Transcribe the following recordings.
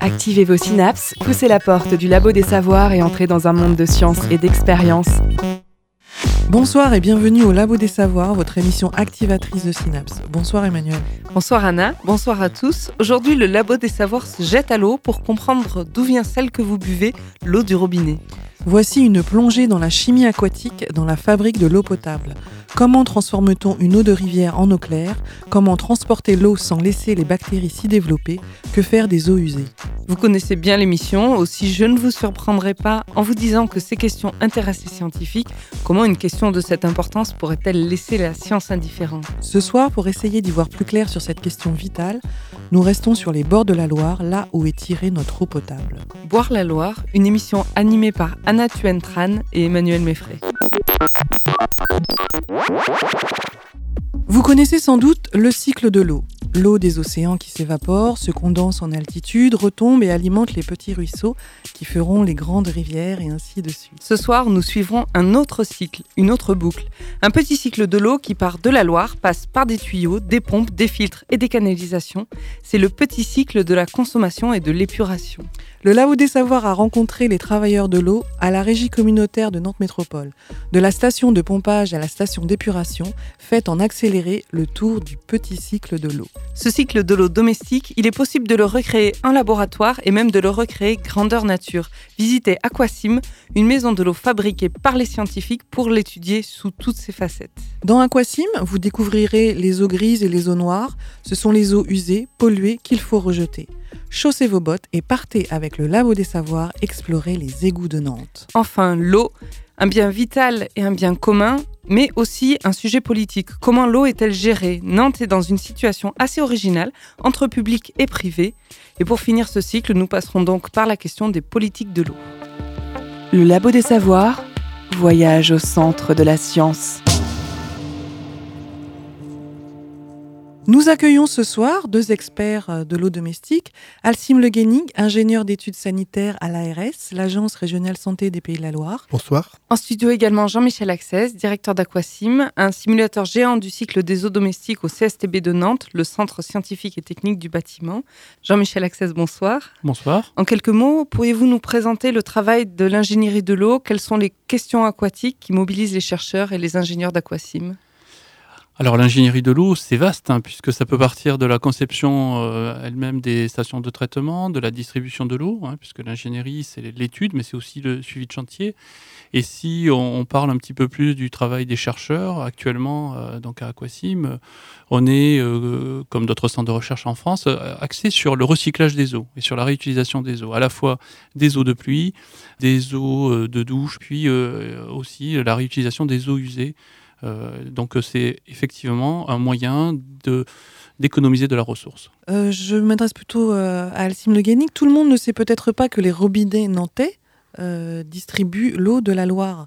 Activez vos synapses, poussez la porte du labo des savoirs et entrez dans un monde de science et d'expérience. Bonsoir et bienvenue au Labo des Savoirs, votre émission activatrice de synapses. Bonsoir Emmanuel. Bonsoir Anna, bonsoir à tous. Aujourd'hui, le Labo des Savoirs se jette à l'eau pour comprendre d'où vient celle que vous buvez, l'eau du robinet. Voici une plongée dans la chimie aquatique dans la fabrique de l'eau potable. Comment transforme-t-on une eau de rivière en eau claire? Comment transporter l'eau sans laisser les bactéries s'y développer? Que faire des eaux usées? Vous connaissez bien l'émission, aussi je ne vous surprendrai pas en vous disant que ces questions intéressent les scientifiques. Comment une question de cette importance pourrait-elle laisser la science indifférente? Ce soir, pour essayer d'y voir plus clair sur cette question vitale, nous restons sur les bords de la Loire, là où est tirée notre eau potable. Boire la Loire, une émission animée par Anna Tuentran et Emmanuel Meffray. Vous connaissez sans doute le cycle de l'eau. L'eau des océans qui s'évapore, se condense en altitude, retombe et alimente les petits ruisseaux qui feront les grandes rivières et ainsi de suite. Ce soir, nous suivrons un autre cycle, une autre boucle. Un petit cycle de l'eau qui part de la Loire, passe par des tuyaux, des pompes, des filtres et des canalisations. C'est le petit cycle de la consommation et de l'épuration. Le Labo des Savoirs a rencontré les travailleurs de l'eau à la régie communautaire de Nantes Métropole. De la station de pompage à la station d'épuration, fait en accéléré le tour du petit cycle de l'eau. Ce cycle de l'eau domestique, il est possible de le recréer en laboratoire et même de le recréer grandeur nature. Visitez Aquasim, une maison de l'eau fabriquée par les scientifiques pour l'étudier sous toutes ses facettes. Dans Aquasim, vous découvrirez les eaux grises et les eaux noires. Ce sont les eaux usées, polluées qu'il faut rejeter. Chaussez vos bottes et partez avec le Labo des Savoirs explorer les égouts de Nantes. Enfin, l'eau, un bien vital et un bien commun, mais aussi un sujet politique. Comment l'eau est-elle gérée? Nantes est dans une situation assez originale entre public et privé. Et pour finir ce cycle, nous passerons donc par la question des politiques de l'eau. Le Labo des Savoirs, voyage au centre de la science. Nous accueillons ce soir deux experts euh, de l'eau domestique. Alcim Le Guenig, ingénieur d'études sanitaires à l'ARS, l'Agence régionale santé des Pays de la Loire. Bonsoir. En studio également Jean-Michel Accès, directeur d'Aquasim, un simulateur géant du cycle des eaux domestiques au CSTB de Nantes, le centre scientifique et technique du bâtiment. Jean-Michel Accès, bonsoir. Bonsoir. En quelques mots, pourriez-vous nous présenter le travail de l'ingénierie de l'eau? Quelles sont les questions aquatiques qui mobilisent les chercheurs et les ingénieurs d'Aquasim alors l'ingénierie de l'eau, c'est vaste, hein, puisque ça peut partir de la conception euh, elle-même des stations de traitement, de la distribution de l'eau, hein, puisque l'ingénierie, c'est l'étude, mais c'est aussi le suivi de chantier. Et si on, parle un petit peu plus du travail des chercheurs, actuellement, euh, donc à Aquasim, on est, euh, comme d'autres centres de recherche en France, axé sur le recyclage des eaux et sur la réutilisation des eaux, à la fois des eaux de pluie, des eaux de douche, puis aussi la réutilisation des eaux usées. Euh, donc c'est effectivement un moyen de d'économiser de la ressource. Euh, je m'adresse plutôt euh, à Alcim Le Guénic. Tout le monde ne sait peut-être pas que les robinets nantais distribuent l'eau de la Loire.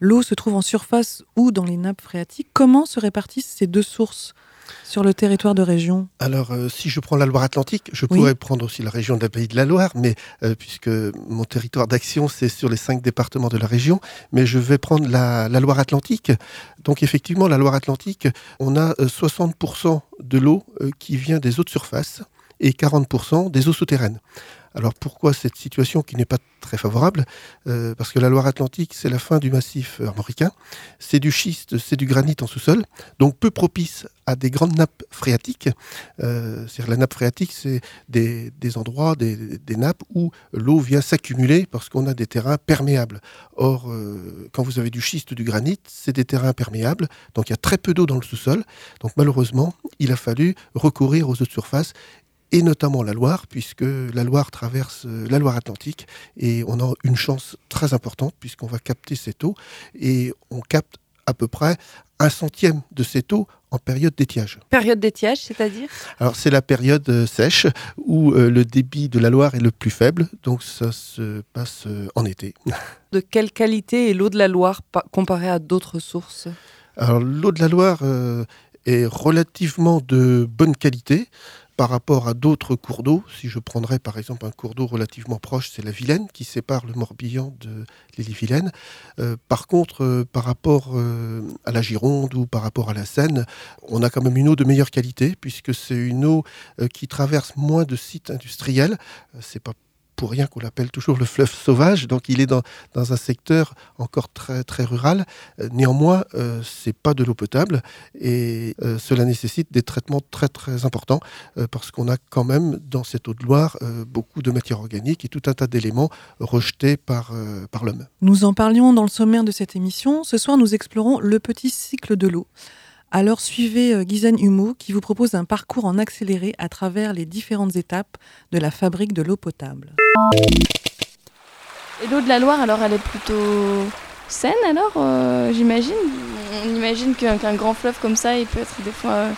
L'eau se trouve en surface ou dans les nappes phréatiques. Comment se répartissent ces deux sources? Sur le territoire de région Alors, euh, si je prends la Loire-Atlantique, je pourrais prendre aussi la région d'un pays de la Loire, mais euh, puisque mon territoire d'action, c'est sur les cinq départements de la région, mais je vais prendre la, la Loire-Atlantique. Donc, effectivement, la Loire-Atlantique, on a 60% euh, de l'eau qui vient des eaux de surface et 40% des eaux souterraines. Alors pourquoi cette situation qui n'est pas très favorable euh, Parce que la Loire-Atlantique, c'est la fin du massif armoricain, c'est du schiste, c'est du granit en sous-sol, donc peu propice à des grandes nappes phréatiques. Euh, la nappe phréatique, c'est des, endroits, des, nappes où l'eau vient s'accumuler parce qu'on a des terrains perméables. Or, euh, quand vous avez du schiste, du granit, c'est des terrains perméables, donc il y a très peu d'eau dans le sous-sol. Donc malheureusement, il a fallu recourir aux eaux de surface et notamment la Loire, puisque la Loire traverse euh, la Loire-Atlantique et on a une chance très importante puisqu'on va capter cette eau et on capte à peu près un centième de cette eau en période d'étiage. Période d'étiage, c'est-à-dire? Alors c'est la période euh, sèche où euh, le débit de la Loire est le plus faible, donc ça se passe en été. De quelle qualité est l'eau de la Loire comparée à d'autres sources? Alors l'eau de la Loire est relativement de bonne qualité. Par rapport à d'autres cours d'eau. Si je prendrais par exemple un cours d'eau relativement proche, c'est la Vilaine qui sépare le Morbihan de l'Ille-Vilaine. Euh, par contre, euh, par rapport euh, à la Gironde ou par rapport à la Seine, on a quand même une eau de meilleure qualité puisque c'est une eau qui traverse moins de sites industriels. c'est pas pour rien qu'on l'appelle toujours le fleuve sauvage. Donc il est dans, dans un secteur encore très, très rural. Euh, néanmoins, euh, c'est pas de l'eau potable et euh, cela nécessite des traitements très très importants parce qu'on a quand même dans cette eau de Loire beaucoup de matières organiques et tout un tas d'éléments rejetés par, par l'homme. Nous en parlions dans le sommaire de cette émission. Ce soir, nous explorons le petit cycle de l'eau. Alors suivez euh, Ghislaine Humeau qui vous propose un parcours en accéléré à travers les différentes étapes de la fabrique de l'eau potable. Et l'eau de la Loire, alors elle est plutôt saine alors, euh, j'imagine? On imagine qu'un grand fleuve comme ça, il peut être des fois euh,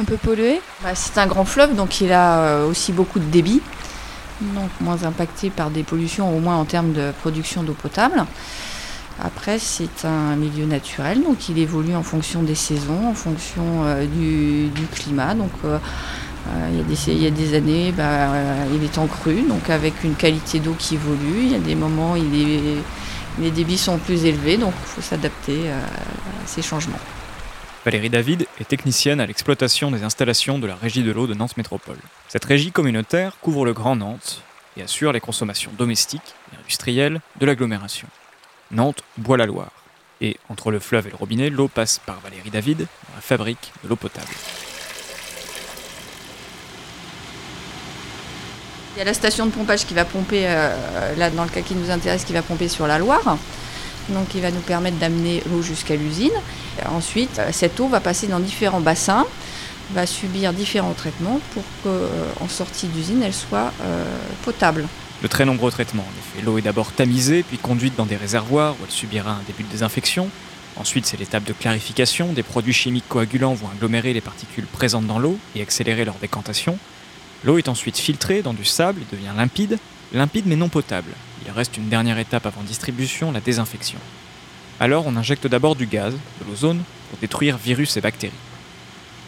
un peu pollué bah, C'est un grand fleuve, donc il a aussi beaucoup de débit, donc moins impacté par des pollutions, au moins en termes de production d'eau potable. Après, c'est un milieu naturel, donc il évolue en fonction des saisons, en fonction euh, du, climat. Donc, euh, euh, il, y a des, années, bah, il est en crue, donc avec une qualité d'eau qui évolue. Il y a des moments où les débits sont plus élevés, donc il faut s'adapter à ces changements. Valérie David est technicienne à l'exploitation des installations de la Régie de l'eau de Nantes Métropole. Cette régie communautaire couvre le Grand Nantes et assure les consommations domestiques et industrielles de l'agglomération. Nantes boit la Loire. Et entre le fleuve et le robinet, l'eau passe par Valérie David dans la fabrique de l'eau potable. Il y a la station de pompage qui va pomper, euh, là dans le cas qui nous intéresse, qui va pomper sur la Loire. Donc il va nous permettre d'amener l'eau jusqu'à l'usine. Ensuite, euh, cette eau va passer dans différents bassins, va subir différents traitements pour qu'en euh, sortie d'usine, elle soit potable de très nombreux traitements. En effet, l'eau est d'abord tamisée, puis conduite dans des réservoirs où elle subira un début de désinfection. Ensuite, c'est l'étape de clarification. Des produits chimiques coagulants vont agglomérer les particules présentes dans l'eau et accélérer leur décantation. L'eau est ensuite filtrée dans du sable et devient limpide, limpide mais non potable. Il reste une dernière étape avant distribution, la désinfection. Alors on injecte d'abord du gaz, de l'ozone, pour détruire virus et bactéries.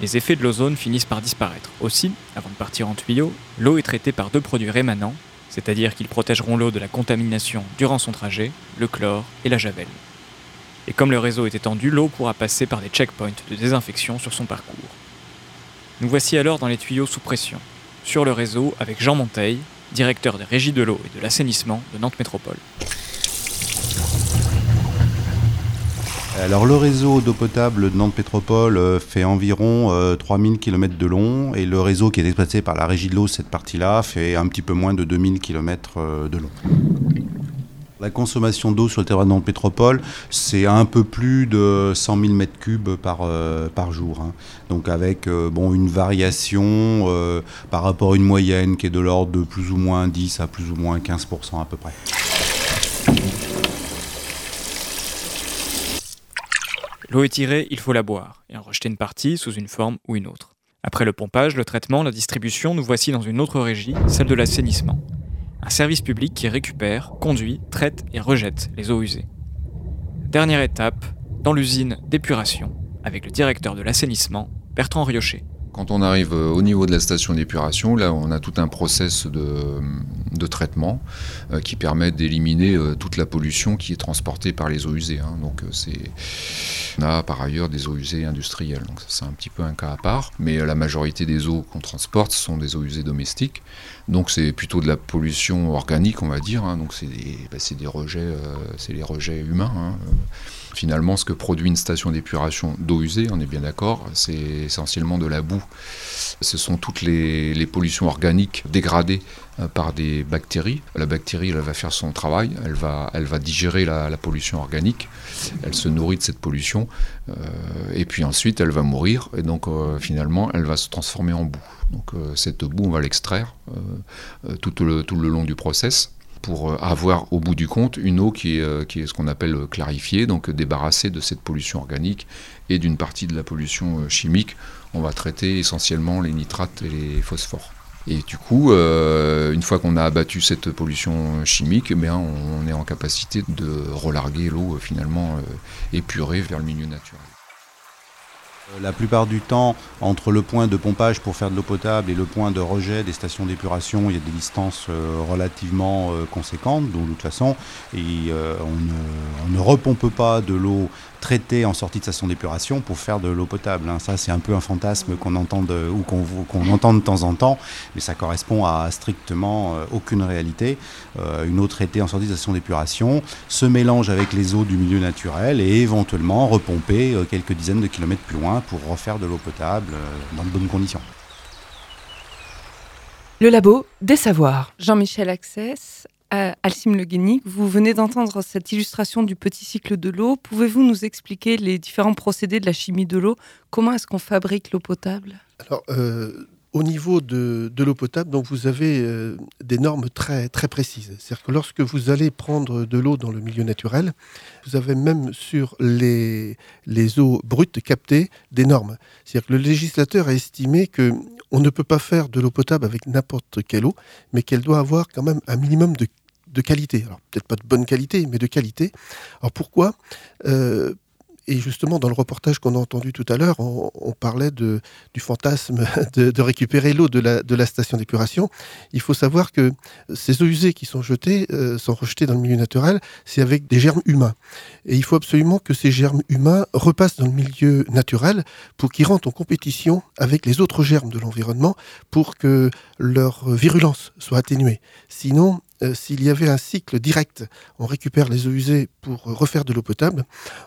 Les effets de l'ozone finissent par disparaître. Aussi, avant de partir en tuyau, l'eau est traitée par deux produits rémanents, c'est-à-dire qu'ils protégeront l'eau de la contamination durant son trajet, le chlore et la javel. Et comme le réseau est étendu, l'eau pourra passer par des checkpoints de désinfection sur son parcours. Nous voici alors dans les tuyaux sous pression, sur le réseau avec Jean Monteil, directeur des régies de l'eau et de l'assainissement de Nantes Métropole. Alors le réseau d'eau potable de Nantes Métropole euh, fait environ 3000 euh, km de long et le réseau qui est exploité par la régie de l'eau, cette partie-là, fait un petit peu moins de 2000 km euh, de long. La consommation d'eau sur le territoire de Nantes Métropole, c'est un peu plus de 100 000 m3 par, jour. Hein. Donc avec une variation par rapport à une moyenne qui est de l'ordre de plus ou moins 10 à plus ou moins 15% à peu près. L'eau est tirée, il faut la boire, et en rejeter une partie sous une forme ou une autre. Après le pompage, le traitement, la distribution, nous voici dans une autre régie, celle de l'assainissement. Un service public qui récupère, conduit, traite et rejette les eaux usées. Dernière étape, dans l'usine d'épuration, avec le directeur de l'assainissement, Bertrand Riochet. Quand on arrive euh, au niveau de la station d'épuration, là on a tout un process de, traitement euh, qui permet d'éliminer euh, toute la pollution qui est transportée par les eaux usées. Hein. Donc on a par ailleurs des eaux usées industrielles, donc c'est un petit peu un cas à part. Mais la majorité des eaux qu'on transporte sont des eaux usées domestiques. Donc c'est plutôt de la pollution organique, on va dire. Hein. Donc c'est des, bah, rejets, c'est les rejets humains. Hein. Finalement, ce que produit une station d'épuration d'eau usée, on est bien d'accord, c'est essentiellement de la boue. Ce sont toutes les, pollutions organiques dégradées euh, par des bactéries. La bactérie, elle va faire son travail, elle va, elle va digérer la, pollution organique, elle se nourrit de cette pollution, euh, et puis ensuite elle va mourir, et donc euh, finalement elle va se transformer en boue. Donc cette boue, on va l'extraire tout, le, tout le long du process pour euh, avoir au bout du compte une eau qui est, euh, ce qu'on appelle euh, clarifiée, donc débarrassée de cette pollution organique et d'une partie de la pollution chimique. On va traiter essentiellement les nitrates et les phosphores. Et du coup, une fois qu'on a abattu cette pollution chimique, eh on, est en capacité de relarguer l'eau finalement épurée vers le milieu naturel. La plupart du temps, entre le point de pompage pour faire de l'eau potable et le point de rejet des stations d'épuration, il y a des distances euh, relativement euh, conséquentes. Donc de toute façon, euh, on, ne, repompe pas de l'eau traitée en sortie de station d'épuration pour faire de l'eau potable. Hein. Ça, c'est un peu un fantasme qu'on entend de, ou qu'on entend de temps en temps, mais ça correspond à strictement aucune réalité. une eau traitée en sortie de station d'épuration se mélange avec les eaux du milieu naturel et éventuellement repompée quelques dizaines de kilomètres plus loin pour refaire de l'eau potable euh, dans de bonnes conditions. Le labo des savoirs. Jean-Michel Access, à Alcime Le Guénic, vous venez d'entendre cette illustration du petit cycle de l'eau. Pouvez-vous nous expliquer les différents procédés de la chimie de l'eau? Comment est-ce qu'on fabrique l'eau potable? Alors, euh, au niveau de, l'eau potable, donc vous avez euh, des normes très, très précises. C'est-à-dire que lorsque vous allez prendre de l'eau dans le milieu naturel, vous avez même sur les, les eaux brutes captées des normes. C'est-à-dire que le législateur a estimé que on ne peut pas faire de l'eau potable avec n'importe quelle eau, mais qu'elle doit avoir quand même un minimum de, de qualité. Alors peut-être pas de bonne qualité, mais de qualité. Alors pourquoi euh, et justement, dans le reportage qu'on a entendu tout à l'heure, on, parlait de, du fantasme de, récupérer l'eau de la, de la station d'épuration. Il faut savoir que ces eaux usées qui sont jetées, euh, sont rejetées dans le milieu naturel, c'est avec des germes humains. Et il faut absolument que ces germes humains repassent dans le milieu naturel pour qu'ils rentrent en compétition avec les autres germes de l'environnement pour que leur virulence soit atténuée. Sinon, euh, s'il y avait un cycle direct, on récupère les eaux usées pour refaire de l'eau potable,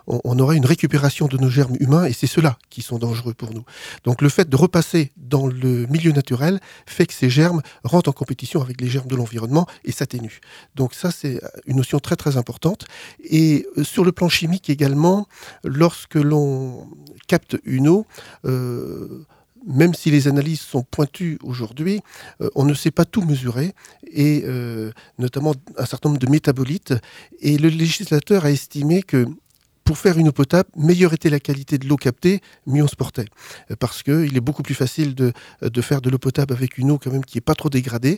on, aurait une récupération de nos germes humains et c'est ceux-là qui sont dangereux pour nous. Donc le fait de repasser dans le milieu naturel fait que ces germes rentrent en compétition avec les germes de l'environnement et s'atténuent. Donc ça c'est une notion très très importante. Et euh, sur le plan chimique également, lorsque l'on capte une eau, euh, même si les analyses sont pointues aujourd'hui, euh, on ne sait pas tout mesurer, et euh, notamment un certain nombre de métabolites. Et le législateur a estimé que pour faire une eau potable, meilleure était la qualité de l'eau captée, mieux on se portait. Euh, parce qu'il est beaucoup plus facile de, faire de l'eau potable avec une eau quand même qui n'est pas trop dégradée.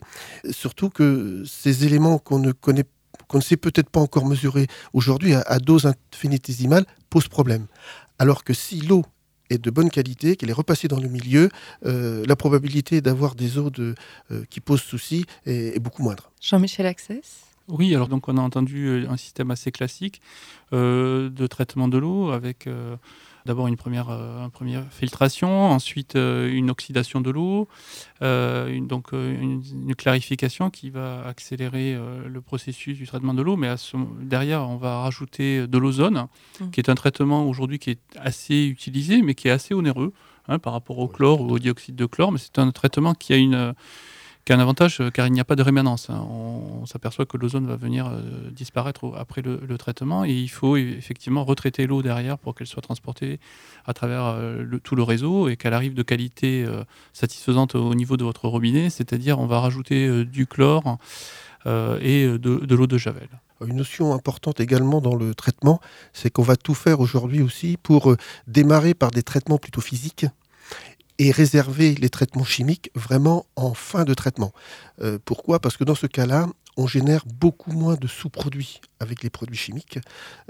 Surtout que ces éléments qu'on ne sait peut-être pas encore mesurer aujourd'hui à, à dose infinitésimale posent problème. Alors que si l'eau est de bonne qualité, qu'elle est repassée dans le milieu, euh, la probabilité d'avoir des eaux de, euh, qui posent souci est, beaucoup moindre. Jean-Michel Access oui, alors donc on a entendu euh, un système assez classique de traitement de l'eau avec d'abord une première, euh, première filtration, ensuite euh, une oxydation de l'eau, euh, donc une, clarification qui va accélérer le processus du traitement de l'eau. Mais derrière, on va rajouter de l'ozone, mmh. qui est un traitement aujourd'hui qui est assez utilisé, mais qui est assez onéreux hein, par rapport au chlore ou au dioxyde de chlore. Mais c'est un traitement qui a une qui a un avantage euh, car il n'y a pas de rémanence. Hein. On, s'aperçoit que l'ozone va venir euh, disparaître après le, traitement et il faut effectivement retraiter l'eau derrière pour qu'elle soit transportée à travers euh, tout le réseau et qu'elle arrive de qualité satisfaisante au niveau de votre robinet, c'est-à-dire on va rajouter du chlore et de, de l'eau de javel. Une notion importante également dans le traitement, c'est qu'on va tout faire aujourd'hui aussi pour démarrer par des traitements plutôt physiques et réserver les traitements chimiques vraiment en fin de traitement. Euh, pourquoi? Parce que dans ce cas-là, on génère beaucoup moins de sous-produits avec les produits chimiques.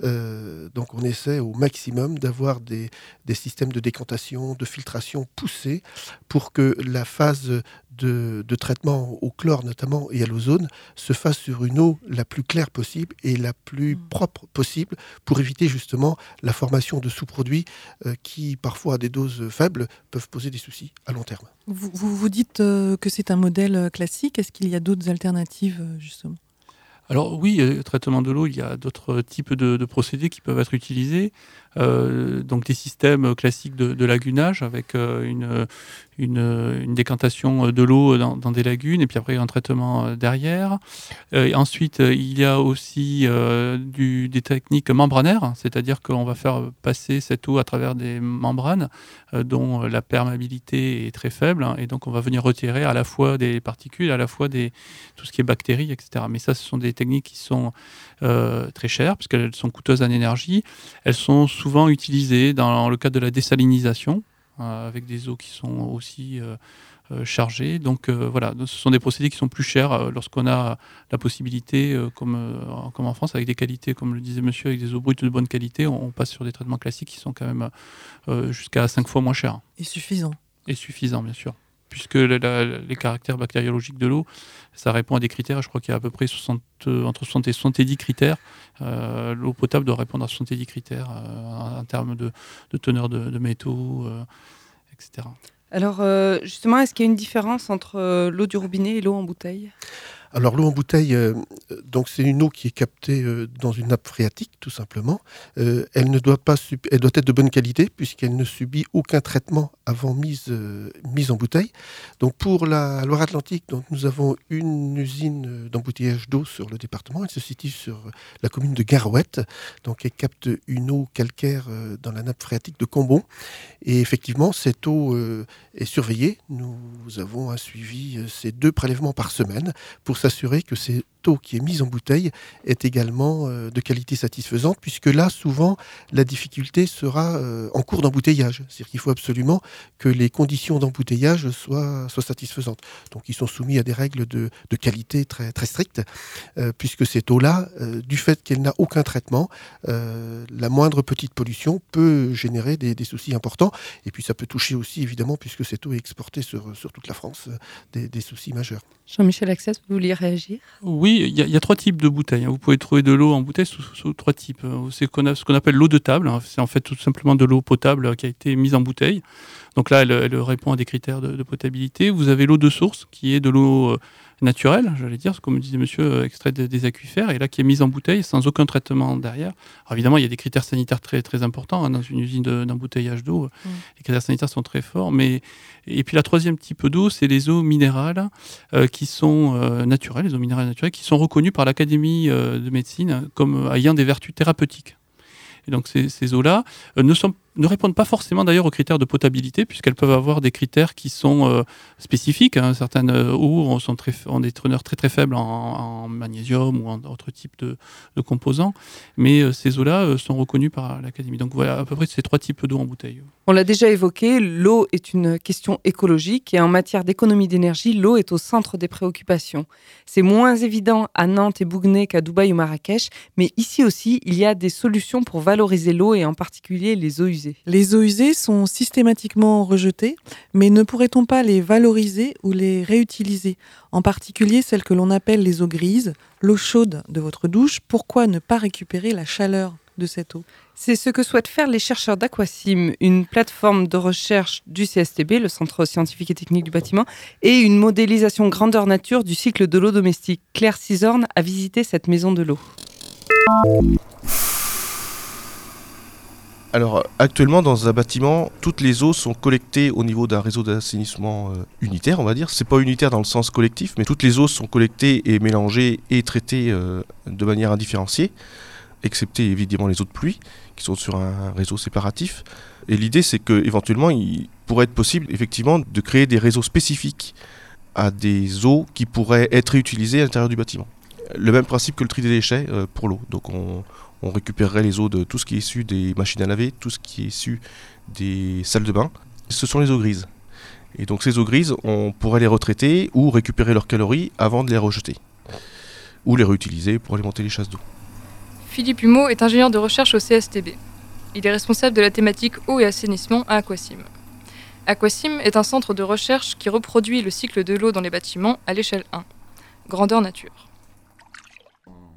Euh, donc on essaie au maximum d'avoir des, systèmes de décantation, de filtration poussés pour que la phase de, traitement au chlore notamment et à l'ozone se fasse sur une eau la plus claire possible et la plus mmh. propre possible pour éviter justement la formation de sous-produits euh, qui parfois à des doses faibles peuvent poser des soucis à long terme. Vous vous, dites euh, que c'est un modèle classique. Est-ce qu'il y a d'autres alternatives justement alors oui, le traitement de l'eau, il y a d'autres types de, procédés qui peuvent être utilisés. Euh, donc des systèmes classiques de, lagunage avec euh, une, une, décantation de l'eau dans, des lagunes et puis après un traitement euh, derrière. ensuite, il y a aussi des techniques membranaires, c'est-à-dire qu'on va faire passer cette eau à travers des membranes dont la perméabilité est très faible hein, et donc on va venir retirer à la fois des particules, à la fois des, tout ce qui est bactéries, etc. Mais ça, ce sont des techniques qui sont très chères puisqu'elles sont coûteuses en énergie. Elles sont souvent utilisées dans le cadre de la désalinisation avec des eaux qui sont aussi chargées. Donc voilà, ce sont des procédés qui sont plus chers lorsqu'on a la possibilité, comme, comme en France, avec des qualités, comme le disait monsieur, avec des eaux brutes de bonne qualité, on, passe sur des traitements classiques qui sont quand même jusqu'à 5 fois moins chers. Et suffisant. Et suffisant, bien sûr puisque les caractères bactériologiques de l'eau, ça répond à des critères. Je crois qu'il y a à peu près 60, entre 60 et 70 critères. Euh, l'eau potable doit répondre à 70 critères euh, en termes de, teneur de, métaux, euh, etc. Alors, justement, est-ce qu'il y a une différence entre l'eau du robinet et l'eau en bouteille? Alors l'eau en bouteille, euh, donc c'est une eau qui est captée euh, dans une nappe phréatique, tout simplement. Euh, elle ne doit pas, elle doit être de bonne qualité puisqu'elle ne subit aucun traitement avant mise mise en bouteille. Donc pour la Loire-Atlantique, nous avons une usine d'embouteillage d'eau sur le département. Elle se situe sur la commune de Garouette. Donc elle capte une eau calcaire dans la nappe phréatique de Combon. Et effectivement, cette eau est surveillée. Nous avons un suivi, ces deux prélèvements par semaine pour s'assurer que c'est qui est mise en bouteille est également euh, de qualité satisfaisante, puisque là, souvent, la difficulté sera euh, en cours d'embouteillage. C'est-à-dire qu'il faut absolument que les conditions d'embouteillage soient, soient satisfaisantes. Donc, ils sont soumis à des règles de, de qualité très, très strictes, euh, puisque cette eau-là, du fait qu'elle n'a aucun traitement, la moindre petite pollution peut générer des, des, soucis importants. Et puis, ça peut toucher aussi, évidemment, puisque cette eau est exportée sur, sur toute la France, des, des soucis majeurs. Jean-Michel Access, vous vouliez réagir? Oui, il y, a trois types de bouteilles. Hein. Vous pouvez trouver de l'eau en bouteille sous, trois types. Euh, c'est ce qu'on appelle l'eau de table. Hein. C'est en fait tout simplement de l'eau potable qui a été mise en bouteille. Donc là, elle, répond à des critères de, potabilité. Vous avez l'eau de source, qui est de l'eau euh, naturelle, j'allais dire, comme disait monsieur, euh, extrait des, aquifères, et là qui est mise en bouteille sans aucun traitement derrière. Alors évidemment, il y a des critères sanitaires très, très importants hein, dans une usine d'embouteillage d'eau. Mmh. Les critères sanitaires sont très forts. Mais... Et puis la troisième type d'eau, c'est les eaux minérales euh, qui sont naturelles, les eaux minérales naturelles, qui sont reconnues par l'Académie de médecine comme ayant des vertus thérapeutiques. Et donc ces, ces eaux-là ne sont ne répondent pas forcément d'ailleurs aux critères de potabilité, puisqu'elles peuvent avoir des critères qui sont euh, spécifiques. Hein. Certaines euh, eaux sont très, ont des teneurs très très faibles en, magnésium ou en autres types de, composants, mais euh, ces eaux-là sont reconnues par l'Académie. Donc voilà à peu près ces trois types d'eau en bouteille. On l'a déjà évoqué, l'eau est une question écologique et en matière d'économie d'énergie, l'eau est au centre des préoccupations. C'est moins évident à Nantes et Bougnay qu'à Dubaï ou Marrakech, mais ici aussi, il y a des solutions pour valoriser l'eau et en particulier les eaux usées. Les eaux usées sont systématiquement rejetées, mais ne pourrait-on pas les valoriser ou les réutiliser En particulier celles que l'on appelle les eaux grises, l'eau chaude de votre douche? Pourquoi ne pas récupérer la chaleur de cette eau? C'est ce que souhaitent faire les chercheurs d'Aquasim, une plateforme de recherche du CSTB, le Centre scientifique et technique du bâtiment, et une modélisation grandeur nature du cycle de l'eau domestique. Claire Cisorne a visité cette maison de l'eau. Alors actuellement dans un bâtiment, toutes les eaux sont collectées au niveau d'un réseau d'assainissement euh, unitaire, on va dire. C'est pas unitaire dans le sens collectif, mais toutes les eaux sont collectées et mélangées et traitées euh, de manière indifférenciée, excepté évidemment les eaux de pluie qui sont sur un réseau séparatif. Et l'idée c'est qu'éventuellement il pourrait être possible effectivement de créer des réseaux spécifiques à des eaux qui pourraient être réutilisées à l'intérieur du bâtiment. Le même principe que le tri des déchets euh, pour l'eau. Donc on, on récupérerait les eaux de tout ce qui est issu des machines à laver, tout ce qui est issu des salles de bain. Ce sont les eaux grises. Et donc ces eaux grises, on pourrait les retraiter ou récupérer leurs calories avant de les rejeter. Ou les réutiliser pour alimenter les chasses d'eau. Philippe Humeau est ingénieur de recherche au CSTB. Il est responsable de la thématique eau et assainissement à Aquasim. Aquasim est un centre de recherche qui reproduit le cycle de l'eau dans les bâtiments à l'échelle 1, grandeur nature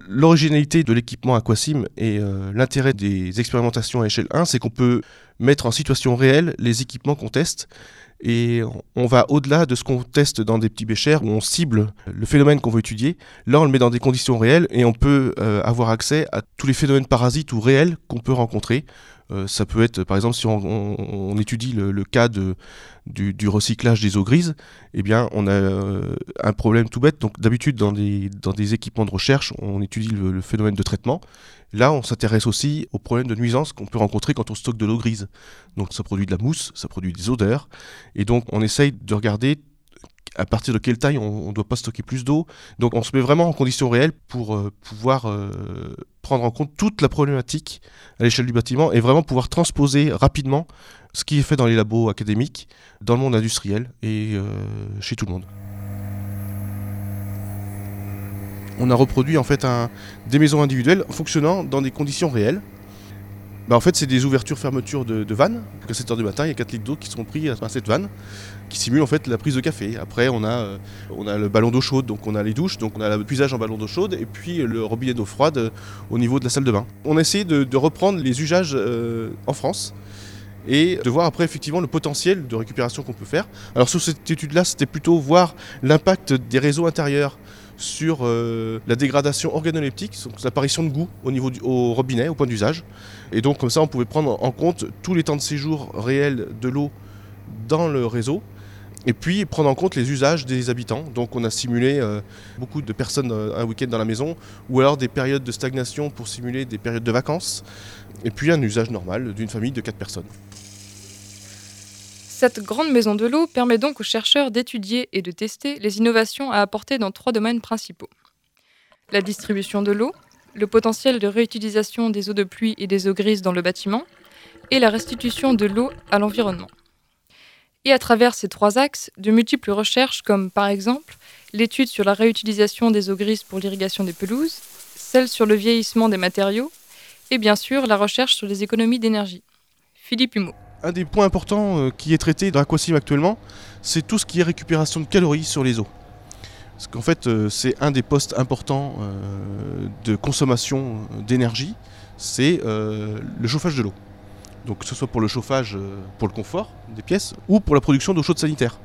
l'originalité de l'équipement Aquasim et euh, l'intérêt des expérimentations à échelle 1, c'est qu'on peut mettre en situation réelle les équipements qu'on teste et on va au-delà de ce qu'on teste dans des petits béchers où on cible le phénomène qu'on veut étudier. Là, on le met dans des conditions réelles et on peut euh, avoir accès à tous les phénomènes parasites ou réels qu'on peut rencontrer. Euh, ça peut être, par exemple, si on, étudie le, cas du, recyclage des eaux grises, eh bien, on a euh, un problème tout bête. Donc, d'habitude, dans des, dans des équipements de recherche, on étudie le, phénomène de traitement. Là, on s'intéresse aussi au problème de nuisance qu'on peut rencontrer quand on stocke de l'eau grise. Donc, ça produit de la mousse, ça produit des odeurs. Et donc, on essaye de regarder à partir de quelle taille on ne doit pas stocker plus d'eau. Donc on se met vraiment en conditions réelles pour euh, pouvoir euh, prendre en compte toute la problématique à l'échelle du bâtiment et vraiment pouvoir transposer rapidement ce qui est fait dans les labos académiques, dans le monde industriel et euh, chez tout le monde. On a reproduit en fait des maisons individuelles fonctionnant dans des conditions réelles. Bah, en fait, c'est des ouvertures-fermetures de, vannes. À 7h du matin, il y a 4 litres d'eau qui sont pris à cette vanne qui simule en fait la prise de café. Après, on a, euh, on a le ballon d'eau chaude, donc on a les douches, donc on a l'usage en ballon d'eau chaude, et puis le robinet d'eau froide euh, au niveau de la salle de bain. On a essayé de, reprendre les usages euh, en France et de voir après effectivement le potentiel de récupération qu'on peut faire. Alors sur cette étude-là, c'était plutôt voir l'impact des réseaux intérieurs sur la dégradation organoleptique, l'apparition de goût au niveau du robinet, au point d'usage. Et donc comme ça, on pouvait prendre en compte tous les temps de séjour réels de l'eau dans le réseau et puis prendre en compte les usages des habitants. Donc on a simulé euh, beaucoup de personnes euh, un week-end dans la maison, ou alors des périodes de stagnation pour simuler des périodes de vacances, et puis un usage normal d'une famille de 4 personnes. Cette grande maison de l'eau permet donc aux chercheurs d'étudier et de tester les innovations à apporter dans trois domaines principaux. La distribution de l'eau, le potentiel de réutilisation des eaux de pluie et des eaux grises dans le bâtiment, et la restitution de l'eau à l'environnement. Et à travers ces trois axes, de multiples recherches comme par exemple l'étude sur la réutilisation des eaux grises pour l'irrigation des pelouses, celle sur le vieillissement des matériaux et bien sûr la recherche sur les économies d'énergie. Philippe Humeau. Un des points importants euh, qui est traité dans Aquasim actuellement, c'est tout ce qui est récupération de calories sur les eaux. Parce qu'en fait, euh, c'est un des postes importants euh, de consommation d'énergie, c'est le chauffage de l'eau donc que ce soit pour le chauffage, pour le confort des pièces, ou pour la production d'eau chaude sanitaire.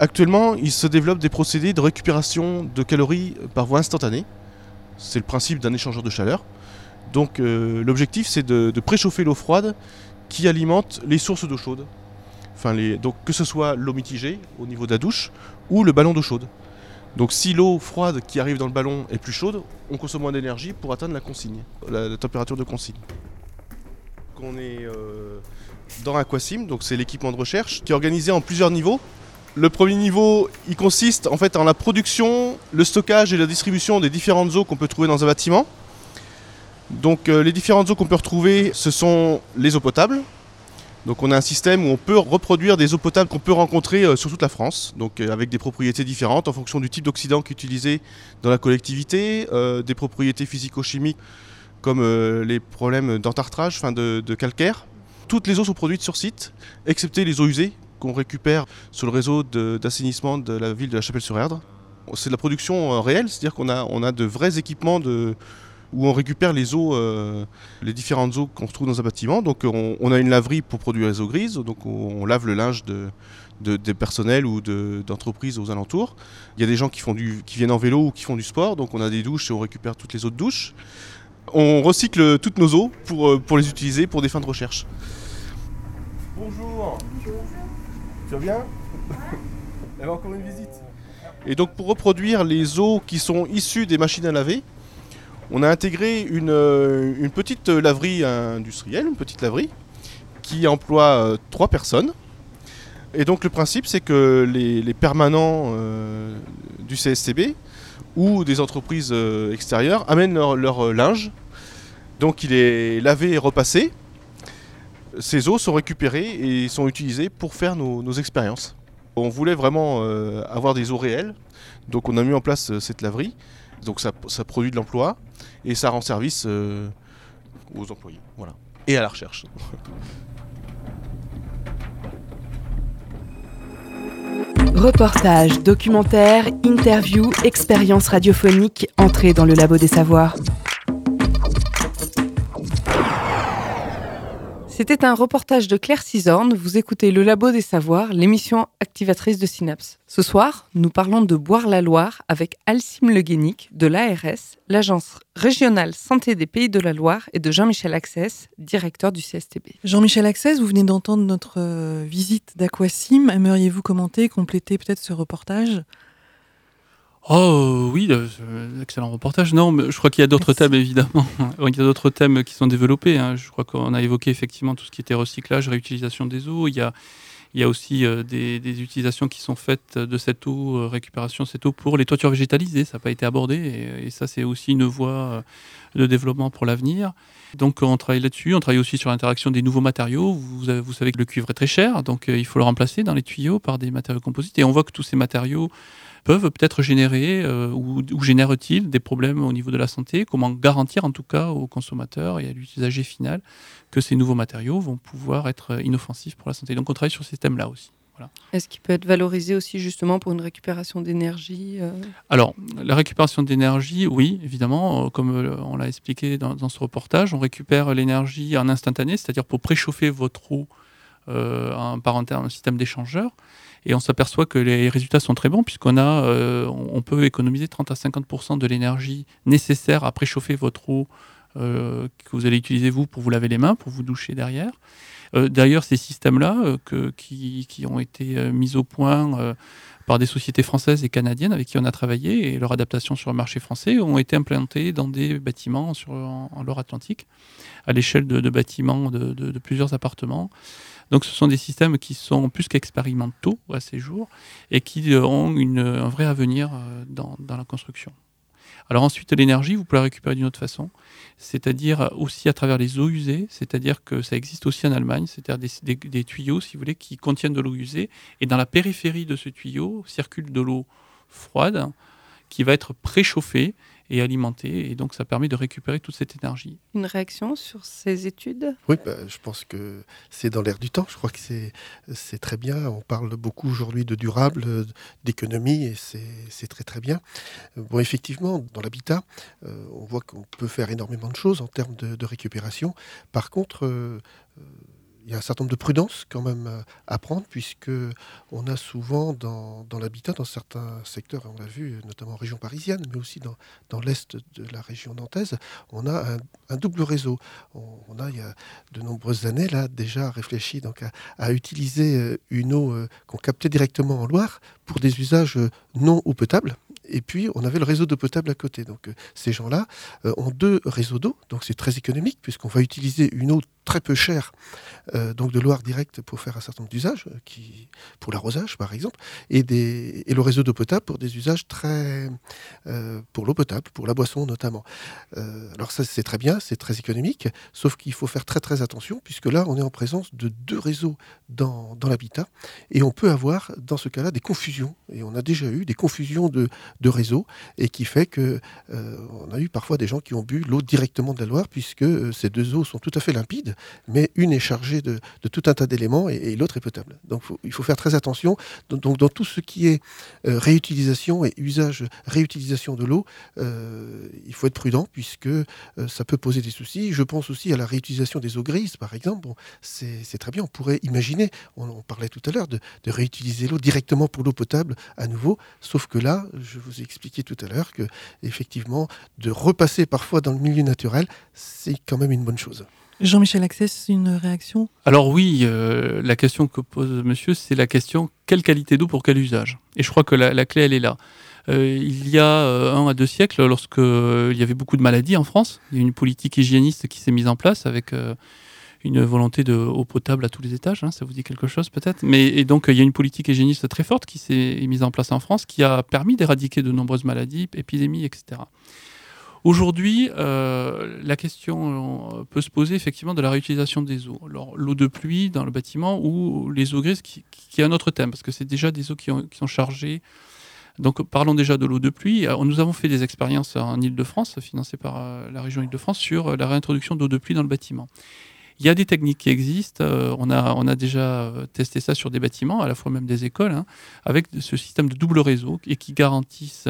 Actuellement, il se développe des procédés de récupération de calories par voie instantanée. C'est le principe d'un échangeur de chaleur. Donc l'objectif, c'est de, préchauffer l'eau froide qui alimente les sources d'eau chaude. Donc que ce soit l'eau mitigée au niveau de la douche ou le ballon d'eau chaude. Donc si l'eau froide qui arrive dans le ballon est plus chaude, on consomme moins d'énergie pour atteindre la consigne, la température de consigne on est euh, dans Aquasim, donc c'est l'équipement de recherche qui est organisé en plusieurs niveaux. Le premier niveau, il consiste en fait en la production, le stockage et la distribution des différentes eaux qu'on peut trouver dans un bâtiment. Donc euh, les différentes eaux qu'on peut retrouver, ce sont les eaux potables. Donc on a un système où on peut reproduire des eaux potables qu'on peut rencontrer euh, sur toute la France, donc avec des propriétés différentes en fonction du type d'oxydant qui est utilisé dans la collectivité, des propriétés physico-chimiques comme euh, les problèmes d'entartrage, enfin de, calcaire. Toutes les eaux sont produites sur site, excepté les eaux usées qu'on récupère sur le réseau d'assainissement de, la ville de la Chapelle-sur-Erdre. C'est de la production euh, réelle, c'est-à-dire qu'on a, on a de vrais équipements de, où on récupère les eaux, euh, les différentes eaux qu'on retrouve dans un bâtiment. Donc on, a une laverie pour produire les eaux grises, donc on, lave le linge de, des personnels ou d'entreprises aux alentours. Il y a des gens qui, font du, qui viennent en vélo ou qui font du sport, donc on a des douches et on récupère toutes les eaux de douche on recycle toutes nos eaux pour, euh, pour les utiliser pour des fins de recherche. Bonjour. Tu vas bien? Elle a encore une visite. Et donc pour reproduire les eaux qui sont issues des machines à laver, on a intégré une, euh, petite laverie industrielle, une petite laverie, qui emploie euh, trois personnes. Et donc le principe c'est que les, permanents du CSTB ou des entreprises extérieures amènent leur linge donc il est lavé et repassé. Ces eaux sont récupérées et sont utilisées pour faire nos, expériences. On voulait vraiment euh, avoir des eaux réelles, donc on a mis en place euh, cette laverie. Donc ça, produit de l'emploi et ça rend service euh, aux employés, voilà, et à la recherche. Reportage, documentaire, interview, expérience radiophonique, entrée dans le labo des savoirs. C'était un reportage de Claire Cisorne. Vous écoutez Le Labo des Savoirs, l'émission activatrice de Synapse. Ce soir, nous parlons de Boire-la-Loire avec Alcime Le Guénic de l'ARS, l'Agence régionale santé des Pays de la Loire, et de Jean-Michel Axès, directeur du CSTB. Jean-Michel Axès, vous venez d'entendre notre euh, visite d'Aquasim. Aimeriez-vous commenter, compléter peut-être ce reportage? Oh oui, euh, excellent reportage. Non, mais je crois qu'il y a d'autres thèmes évidemment. Il y a d'autres thèmes qui sont développés. Hein. Je crois qu'on a évoqué effectivement tout ce qui était recyclage, réutilisation des eaux. Il y a, Il y a aussi des, utilisations qui sont faites de cette eau, récupération de cette eau pour les toitures végétalisées. Ça n'a pas été abordé et, et ça, c'est aussi une voie de développement pour l'avenir. Donc on travaille là-dessus, on travaille aussi sur l'interaction des nouveaux matériaux. Vous, vous, savez que le cuivre est très cher, donc il faut le remplacer dans les tuyaux par des matériaux composites. Et on voit que tous ces matériaux peuvent peut-être générer euh, ou, génèrent-ils des problèmes au niveau de la santé? Comment garantir en tout cas aux consommateurs et à l'utilisager final que ces nouveaux matériaux vont pouvoir être inoffensifs pour la santé? Donc on travaille sur ces thèmes-là aussi. Est-ce qu'il peut être valorisé aussi justement pour une récupération d'énergie euh? Alors, la récupération d'énergie, oui, évidemment, euh, comme on l'a expliqué dans, ce reportage, on récupère l'énergie en instantané, c'est-à-dire pour préchauffer votre eau par un système d'échangeur. Et on s'aperçoit que les résultats sont très bons puisqu'on a, euh, on peut économiser 30 à 50% de l'énergie nécessaire à préchauffer votre eau euh, que vous allez utiliser vous pour vous laver les mains, pour vous doucher derrière. Euh, d'ailleurs, ces systèmes-là qui, qui, ont été mis au point par des sociétés françaises et canadiennes avec qui on a travaillé et leur adaptation sur le marché français ont été implantés dans des bâtiments sur, en, Loire-Atlantique à l'échelle de, bâtiments de, plusieurs appartements. Donc ce sont des systèmes qui sont plus qu'expérimentaux à ces jours et qui ont un vrai avenir euh, dans, la construction. Alors ensuite, l'énergie, vous pouvez la récupérer d'une autre façon, c'est-à-dire aussi à travers les eaux usées, c'est-à-dire que ça existe aussi en Allemagne, c'est-à-dire des, tuyaux, si qui contiennent de l'eau usée, et dans la périphérie de ce tuyau circule de l'eau froide qui va être préchauffée et alimenter. Et donc, ça permet de récupérer toute cette énergie. Une réaction sur ces études? Oui, bah, je pense que c'est dans l'air du temps. Je crois que c'est très bien. On parle beaucoup aujourd'hui de durable, d'économie, et c'est très très bien. Bon, effectivement, dans l'habitat, euh, on voit qu'on peut faire énormément de choses en termes de, récupération. Par contre, euh, euh, il y a un certain nombre de prudences quand même euh, à prendre, puisque on a souvent dans, l'habitat, dans certains secteurs, on l'a vu notamment en région parisienne, mais aussi dans, dans l'est de la région nantaise, on a un, double réseau. On, a, il y a de nombreuses années, là, déjà réfléchi donc, à, utiliser euh, une eau euh, qu'on captait directement en Loire pour des usages non eau potable, et puis on avait le réseau d'eau potable à côté. Donc ces gens-là ont deux réseaux d'eau, donc c'est très économique puisqu'on va utiliser une eau très peu chère euh, donc de Loire directe pour faire un certain nombre d'usages, euh, pour l'arrosage par exemple, et, le réseau d'eau potable pour des usages très. Euh, pour l'eau potable, pour la boisson notamment. alors ça c'est très bien, c'est très économique, sauf qu'il faut faire très très attention, puisque là on est en présence de deux réseaux dans, dans l'habitat, et on peut avoir dans ce cas-là des confusions, et on a déjà eu des confusions de, de réseaux, et qui fait que on a eu parfois des gens qui ont bu l'eau directement de la Loire, puisque ces deux eaux sont tout à fait limpides, mais une est chargée de, tout un tas d'éléments et, l'autre est potable. Donc il faut faire très attention. Donc, dans tout ce qui est euh, réutilisation et usage, réutilisation de l'eau, euh, il faut être prudent puisque euh, ça peut poser des soucis. Je pense aussi à la réutilisation des eaux grises, par exemple. Bon, c'est très bien. On pourrait imaginer, on, parlait tout à l'heure, de, réutiliser l'eau directement pour l'eau potable à nouveau. Sauf que là, je vous ai expliqué tout à l'heure que effectivement, de repasser parfois dans le milieu naturel, c'est quand même une bonne chose. Jean-Michel Access, une réaction? Alors oui, euh, la question que pose monsieur, c'est la question quelle qualité d'eau pour quel usage? Et je crois que la, clé, elle est là. Euh, il y a euh, un à deux siècles, lorsque il y avait beaucoup de maladies en France, il y a une politique hygiéniste qui s'est mise en place avec une volonté de eau potable à tous les étages, hein, ça vous dit quelque chose peut-être? Mais et donc il y a une politique hygiéniste très forte qui s'est mise en place en France, qui a permis d'éradiquer de nombreuses maladies, épidémies, etc. Aujourd'hui, euh, la question euh, peut se poser effectivement de la réutilisation des eaux. Alors, l'eau de pluie dans le bâtiment ou les eaux grises, qui, est un autre thème, parce que c'est déjà des eaux qui, sont chargées. Donc, parlons déjà de l'eau de pluie. Euh, nous avons fait des expériences en Ile-de-France, financées par la région Ile-de-France, sur la réintroduction d'eau de pluie dans le bâtiment. Il y a des techniques qui existent. on, a, déjà testé ça sur des bâtiments, à la fois même des écoles, hein, avec ce système de double réseau et qui garantissent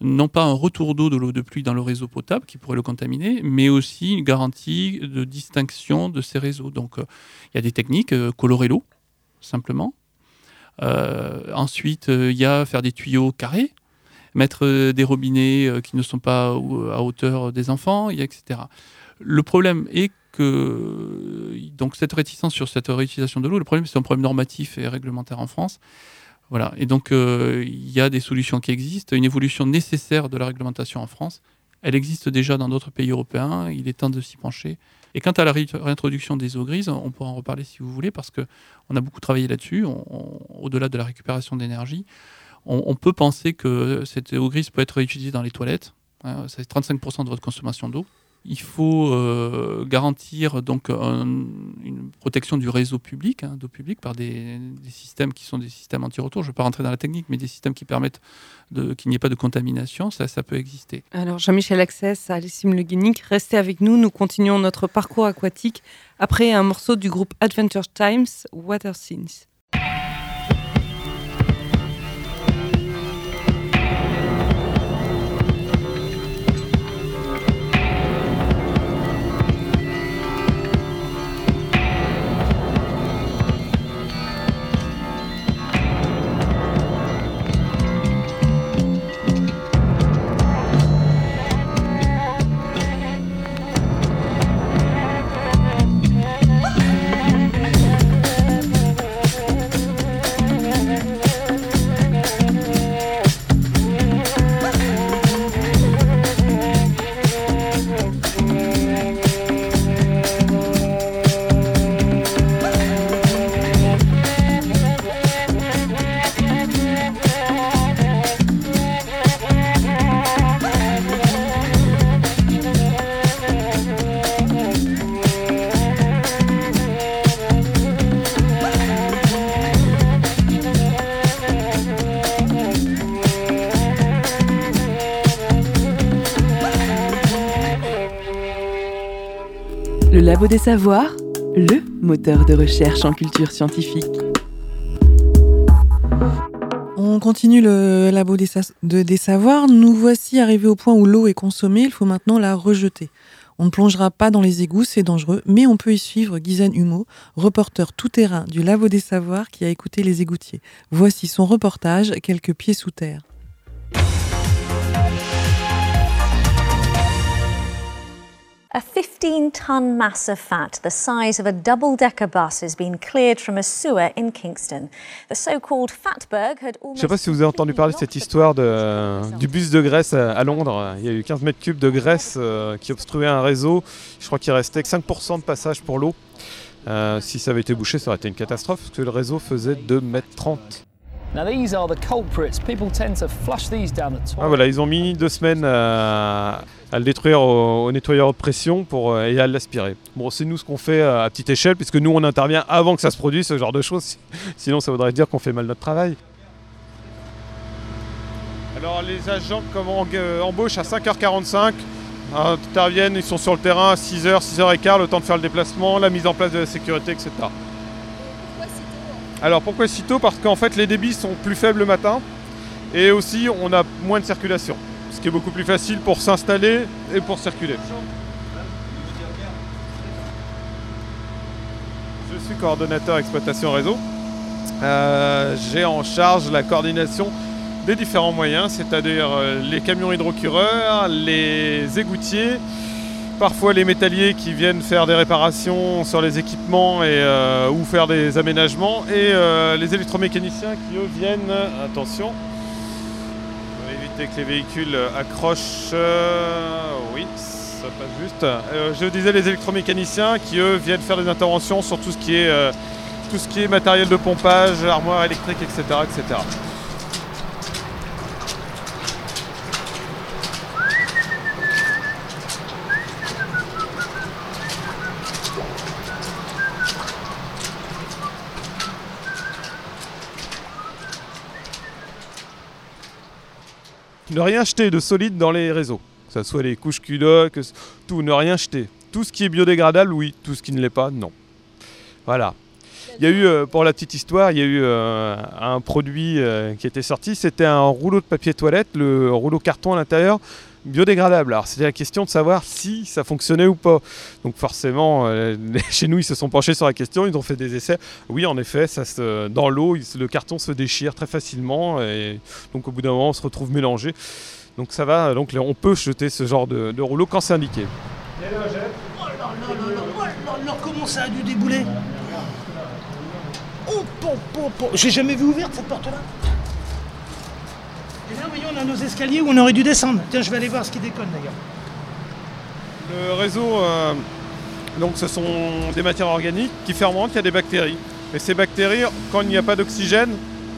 non pas un retour d'eau de l'eau de pluie dans le réseau potable qui pourrait le contaminer, mais aussi une garantie de distinction de ces réseaux. Donc euh, il y a des techniques, euh, colorer l'eau, simplement. Euh, ensuite, il y a faire des tuyaux carrés, mettre des robinets qui ne sont pas à hauteur des enfants, etc. Le problème est que donc cette réticence sur cette réutilisation de l'eau, le problème c'est un problème normatif et réglementaire en France. Voilà. Et donc, euh, il y a des solutions qui existent, une évolution nécessaire de la réglementation en France. Elle existe déjà dans d'autres pays européens. Il est temps de s'y pencher Et quant à la réintroduction des eaux grises, on pourra en reparler si vous voulez, parce qu'on a beaucoup travaillé là-dessus, au-delà de la récupération d'énergie. On, peut penser que cette eau grise peut être réutilisée dans les toilettes. Hein, c'est 35% de votre consommation d'eau. Il faut euh, garantir donc une protection du réseau public, hein, d'eau publique, par des, systèmes qui sont des systèmes anti-retour. Je ne vais pas rentrer dans la technique, mais des systèmes qui permettent qu'il n'y ait pas de contamination, ça, ça peut exister. Alors Jean-Michel Access, Alessime Le Guinic, restez avec nous. Nous continuons notre parcours aquatique après un morceau du groupe Adventure Times, Water Scenes. Des Savoirs, le moteur de recherche en culture scientifique. On continue le Labo des, Savoirs. Nous voici arrivés au point où l'eau est consommée. Il faut maintenant la rejeter. On ne plongera pas dans les égouts, c'est dangereux, mais on peut y suivre Guyzane Humeau, reporter tout-terrain du Labo des Savoirs qui a écouté les égoutiers. Voici son reportage, quelques pieds sous terre. A 15 ton mass of fat, the size of a double decker bus, has been cleared from a sewer in Kingston. The so called Fatberg had almost. Je sais pas si vous avez entendu parler de cette histoire de, du bus de graisse à Londres. Il y a eu 15 mètres cubes de graisse euh, qui obstruait un réseau. Je crois qu'il restait 5% de passage pour l'eau. Euh, si ça avait été bouché, ça aurait été une catastrophe parce que le réseau faisait 2 mètres 30. Ah voilà, ils ont mis deux semaines à, le détruire au, nettoyeur de pression pour, euh, et à l'aspirer. Bon, c'est nous ce qu'on fait à petite échelle, puisque nous on intervient avant que ça se produise, ce genre de choses. Sinon, ça voudrait dire qu'on fait mal notre travail. Alors, les agents euh, embauchent à 5h45, interviennent, ils sont sur le terrain à 6h, 6h15, le temps de faire le déplacement, la mise en place de la sécurité, etc. Alors pourquoi si tôt? Parce qu'en fait les débits sont plus faibles le matin et aussi on a moins de circulation. Ce qui est beaucoup plus facile pour s'installer et pour circuler. Je suis coordonnateur exploitation réseau. Euh, j'ai en charge la coordination des différents moyens, c'est-à-dire euh, les camions hydrocureurs, les égoutiers, parfois les métalliers qui viennent faire des réparations sur les équipements euh, ou faire des aménagements et euh, les électromécaniciens qui eux viennent, attention, éviter que les véhicules accrochent, euh, oui ça passe juste, je disais les électromécaniciens qui eux viennent faire des interventions sur tout ce qui est, tout ce qui est matériel de pompage, armoire électrique, etc. etc. ne rien jeter de solide dans les réseaux. Que ce soit les couches culottes, tout, ne rien jeter. Tout ce qui est biodégradable, oui. Tout ce qui ne l'est pas, non. Voilà. Il y a eu, euh, pour la petite histoire, il y a eu euh, un produit euh, qui était sorti. C'était un rouleau de papier toilette, le rouleau carton à l'intérieur, biodégradable. Alors c'était la question de savoir si ça fonctionnait ou pas. Donc forcément, chez nous, ils se sont penchés sur la question, ils ont fait des essais. Oui, en effet, ça se, dans l'eau, le carton se déchire très facilement et donc au bout d'un moment, on se retrouve mélangé. Donc ça va, donc on peut jeter ce genre de, rouleau quand c'est indiqué. Oh là, comment ça a dû débouler? Oh, J'ai jamais vu ouverte cette porte-là. On a nos escaliers où on aurait dû descendre. Tiens, je vais aller voir ce qui déconne d'ailleurs. Le réseau, euh, Donc ce sont des matières organiques qui fermentent, qu'il y a des bactéries. Et ces bactéries, quand il n'y a pas d'oxygène,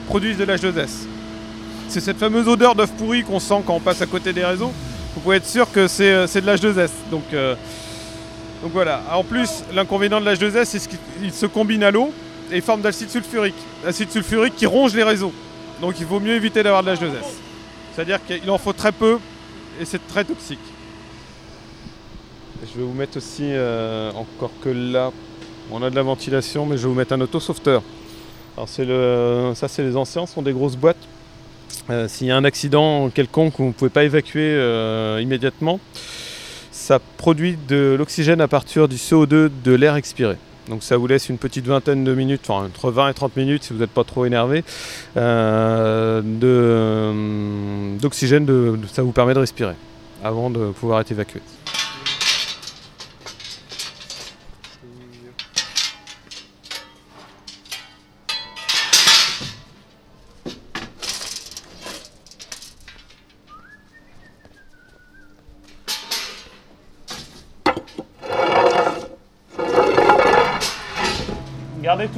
produisent de l'H2S. C'est cette fameuse odeur d'œuf pourri qu'on sent quand on passe à côté des réseaux. Vous pouvez être sûr que c'est euh, de l'H2S. Donc, euh, donc voilà. En plus, l'inconvénient de l'H2S, c'est qu'il se combine à l'eau et il forme d'acide sulfurique. Acide sulfurique qui ronge les réseaux. Donc il vaut mieux éviter d'avoir de l'H2S. C'est-à-dire qu'il en faut très peu et c'est très toxique. je vais vous mettre aussi, euh, encore que là, on a de la ventilation, mais je vais vous mettre un autosauveteur. Alors c'est le, ça c'est les anciens, ce sont des grosses boîtes. Euh, s'il y a un accident quelconque où vous ne pouvez pas évacuer euh, immédiatement, ça produit de l'oxygène à partir du CO2 de l'air expiré. Donc ça vous laisse une petite vingtaine de minutes, enfin entre 20 et 30 minutes si vous n'êtes pas trop énervé, euh, d'oxygène, ça vous permet de respirer avant de pouvoir être évacué.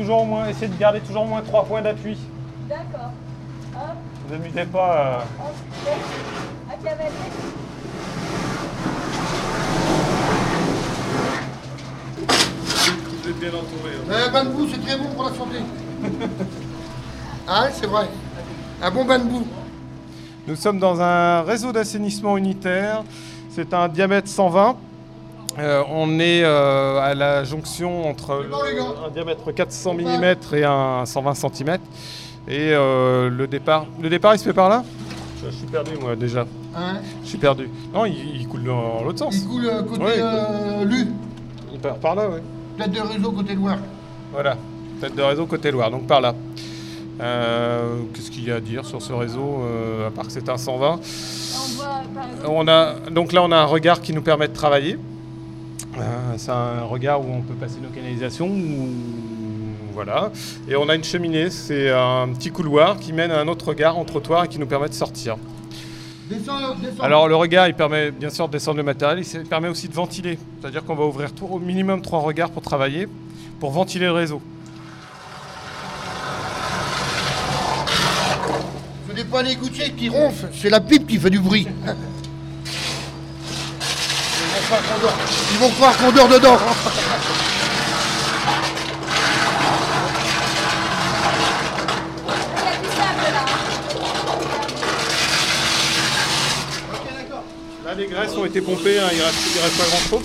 Toujours au moins, essayez de garder toujours au moins 3 points d'appui. D'accord. Ne vous amusez pas. Euh... Vous êtes bien entouré. Hein. Un bain de boue, c'est très bon pour la santé. ah, c'est vrai. Un bon bain de boue. Nous sommes dans un réseau d'assainissement unitaire. C'est un diamètre 120 euh, on est euh, à la jonction entre un diamètre 400 mm et un 120 cm. Et euh, le départ, le départ, il se fait par là? Je, suis perdu moi déjà. Hein je suis perdu. Non, il, coule dans l'autre sens. Il coule côté Lu. Il part par là, oui. Tête de réseau côté Loire. Voilà, tête de réseau côté Loire, donc par là. Qu'est-ce qu'il y a à dire sur ce réseau, à part que c'est un 120 on a, Donc là, on a un regard qui nous permet de travailler. C'est un regard où on peut passer nos canalisations. voilà. Et on a une cheminée, c'est un petit couloir qui mène à un autre regard en trottoir et qui nous permet de sortir. Alors le regard, il permet bien sûr de descendre le matériel, il permet aussi de ventiler. C'est-à-dire qu'on va ouvrir au minimum trois regards pour travailler, pour ventiler le réseau. Ce n'est pas les gouttières qui ronflent, c'est la pipe qui fait du bruit. Ils vont croire qu'on dort dedans. Là, les graisses ont été pompées, hein, il ne reste, reste, pas grand chose.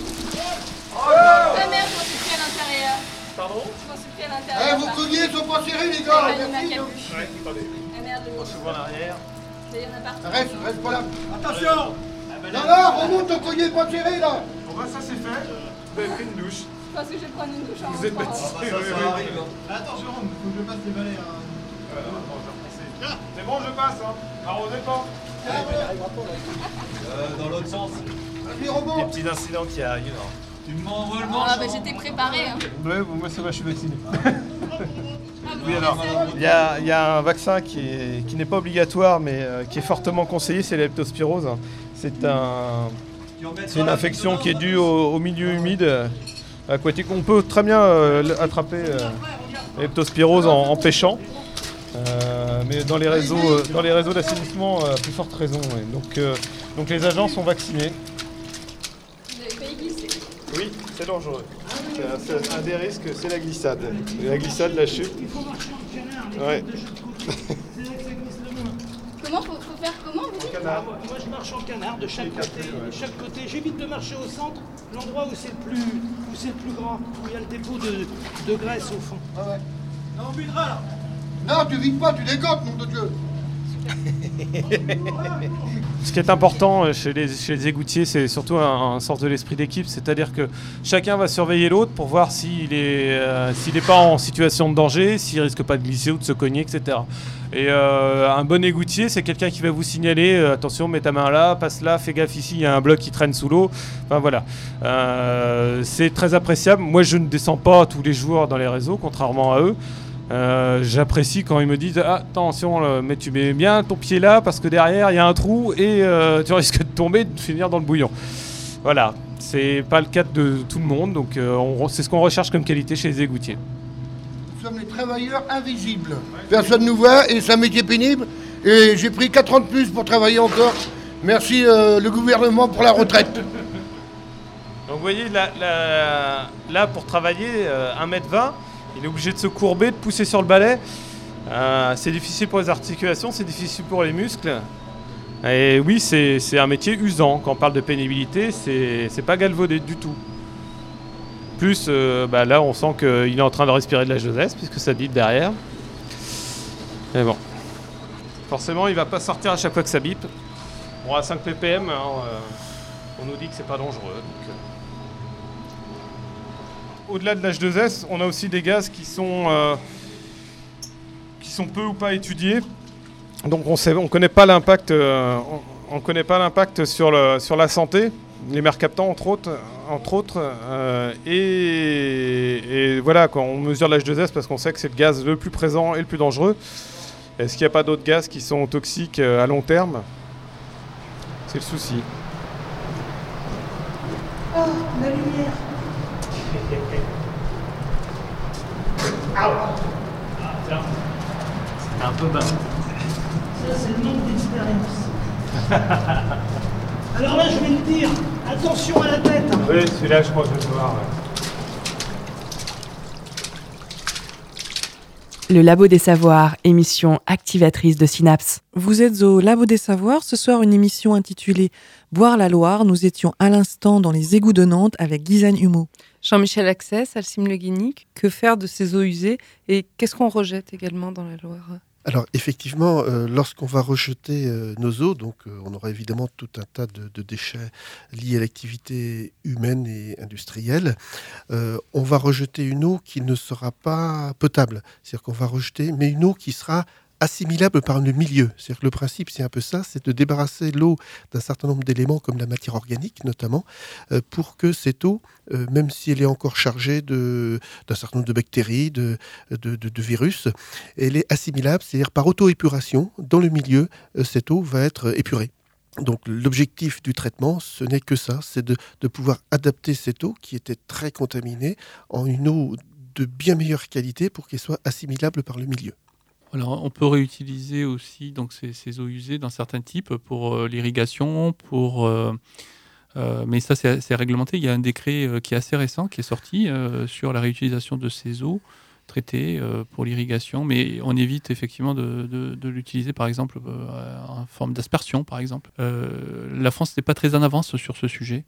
Oh la merde, je suis pris à l'intérieur. Pardon? Je suis pris à l'intérieur. Eh, vos colliers sont pas serrés, les gars. Ouais, attendez. Ah merde, on se voit en arrière. Reste, reste pas là. Attention Non, non, remonte ton collier pas serré, là. Bon, ça c'est fait. Vous avez pris une douche. Je pense que je vais prendre une douche en Vous êtes baptisé. Ah, ça, ça arrive. Hein. Attends, Jérôme, faut que je passe les balais. Hein. Euh, c'est bon, je passe. Hein. Arrosez pas. Euh, dans l'autre sens. Des petits incidents qui arrivent. Hein. Tu m'envoies le manche. Ah, bah j'étais préparé. Hein. Ouais, bon, moi ça va, je suis vacciné. Oui, alors, il y, a, y a un vaccin qui n'est qui pas obligatoire, mais euh, qui est fortement conseillé, c'est la leptospirose. C'est un, c'est une infection qui est due au, milieu humide euh, aquatique. On peut très bien euh, attraper euh, l'heptospirose en, pêchant. mais dans les réseaux, dans les réseaux d'assainissement, à plus forte raison. Donc, donc les agents sont vaccinés. Oui, c'est dangereux. C'est un des risques, c'est la glissade. La glissade, la chute. Ouais. Comment faut, faut faire comment vous canard. Moi, je marche en canard de chaque côté. De chaque côté. J'évite de marcher au centre, l'endroit où c'est le plus où c'est le plus grand, où il y a le dépôt de, de graisse au fond. Ah ouais. Non, on videra là. Non, tu vides pas, tu dégotes, mon de Dieu. Ce qui est important euh, chez les, chez égoutiers, c'est surtout un, sens de l'esprit d'équipe, c'est-à-dire que chacun va surveiller l'autre pour voir s'il est euh, n'est pas en situation de danger, s'il risque pas de glisser ou de se cogner, etc. Et euh, un bon égoutier, c'est quelqu'un qui va vous signaler attention, mets ta main là, passe là, fais gaffe ici, il y a un bloc qui traîne sous l'eau. Enfin voilà, c'est très appréciable. Moi, je ne descends pas tous les jours dans les réseaux, contrairement à eux. Euh, j'apprécie quand ils me disent ah, attention, mais tu mets bien ton pied là parce que derrière il y a un trou et euh, tu risques de tomber, de finir dans le bouillon. Voilà. C'est pas le cas de tout le monde, donc euh, c'est ce qu'on recherche comme qualité chez les égoutiers. Nous sommes les travailleurs invisibles. Personne ne nous voit et c'est un métier pénible. Et j'ai pris 4 ans de plus pour travailler encore. Merci euh, le gouvernement pour la retraite. Donc vous voyez, là, là pour travailler, 1m20, il est obligé de se courber, de pousser sur le balai. c'est difficile pour les articulations, c'est difficile pour les muscles. Et oui, c'est un métier usant. Quand on parle de pénibilité, c'est pas galvaudé du tout. Plus, euh, bah là, on sent qu'il est en train de respirer de la jeunesse, puisque ça bip derrière. Mais bon. Forcément, il va pas sortir à chaque fois que ça bip. Bon, à 5 ppm, hein, euh, on nous dit que c'est pas dangereux. Euh. Au-delà de l'H2S, on a aussi des gaz qui sont, qui sont peu ou pas étudiés. Donc on ne on connaît pas l'impact, euh, on, connaît pas l'impact sur, la santé, les mercaptants entre autres, entre autres. Euh, et, voilà, on mesure l'H2S parce qu'on sait que c'est le gaz le plus présent et le plus dangereux. Est-ce qu'il n'y a pas d'autres gaz qui sont toxiques euh, à long terme? C'est le souci. Oh, la lumière Ah, tiens. Un peu bas c'est le nombre d'expérience. Alors là, je vais le dire, attention à la tête. Oui, celui-là, je crois que je vais voir. Le Labo des Savoirs, émission activatrice de Synapse. Vous êtes au Labo des Savoirs, ce soir une émission intitulée Boire la Loire. Nous étions à l'instant dans les égouts de Nantes avec Guyane Humeau. Jean-Michel Accès, Alcime Le Guinic, que faire de ces eaux usées et qu'est-ce qu'on rejette également dans la Loire? Alors effectivement, euh, lorsqu'on va rejeter euh, nos eaux, donc euh, on aura évidemment tout un tas de, de déchets liés à l'activité humaine et industrielle, on va rejeter une eau qui ne sera pas potable. C'est-à-dire qu'on va rejeter, mais une eau qui sera assimilable par le milieu. C'est-à-dire que le principe, c'est un peu ça, c'est de débarrasser l'eau d'un certain nombre d'éléments, comme la matière organique notamment, euh, pour que cette eau, euh, même si elle est encore chargée d'un certain nombre de bactéries, de, de, virus, elle est assimilable, c'est-à-dire par auto-épuration, dans le milieu, euh, cette eau va être épurée. Donc l'objectif du traitement, ce n'est que ça, c'est de, de pouvoir adapter cette eau qui était très contaminée en une eau de bien meilleure qualité pour qu'elle soit assimilable par le milieu. Alors, on peut réutiliser aussi donc, ces, eaux usées dans certains types pour euh, l'irrigation, pour. Euh, euh, mais ça, c'est réglementé. Il y a un décret qui est assez récent qui est sorti sur la réutilisation de ces eaux traitées pour l'irrigation, mais on évite effectivement de, l'utiliser, par exemple, en forme d'aspersion, par exemple. la France n'est pas très en avance sur ce sujet.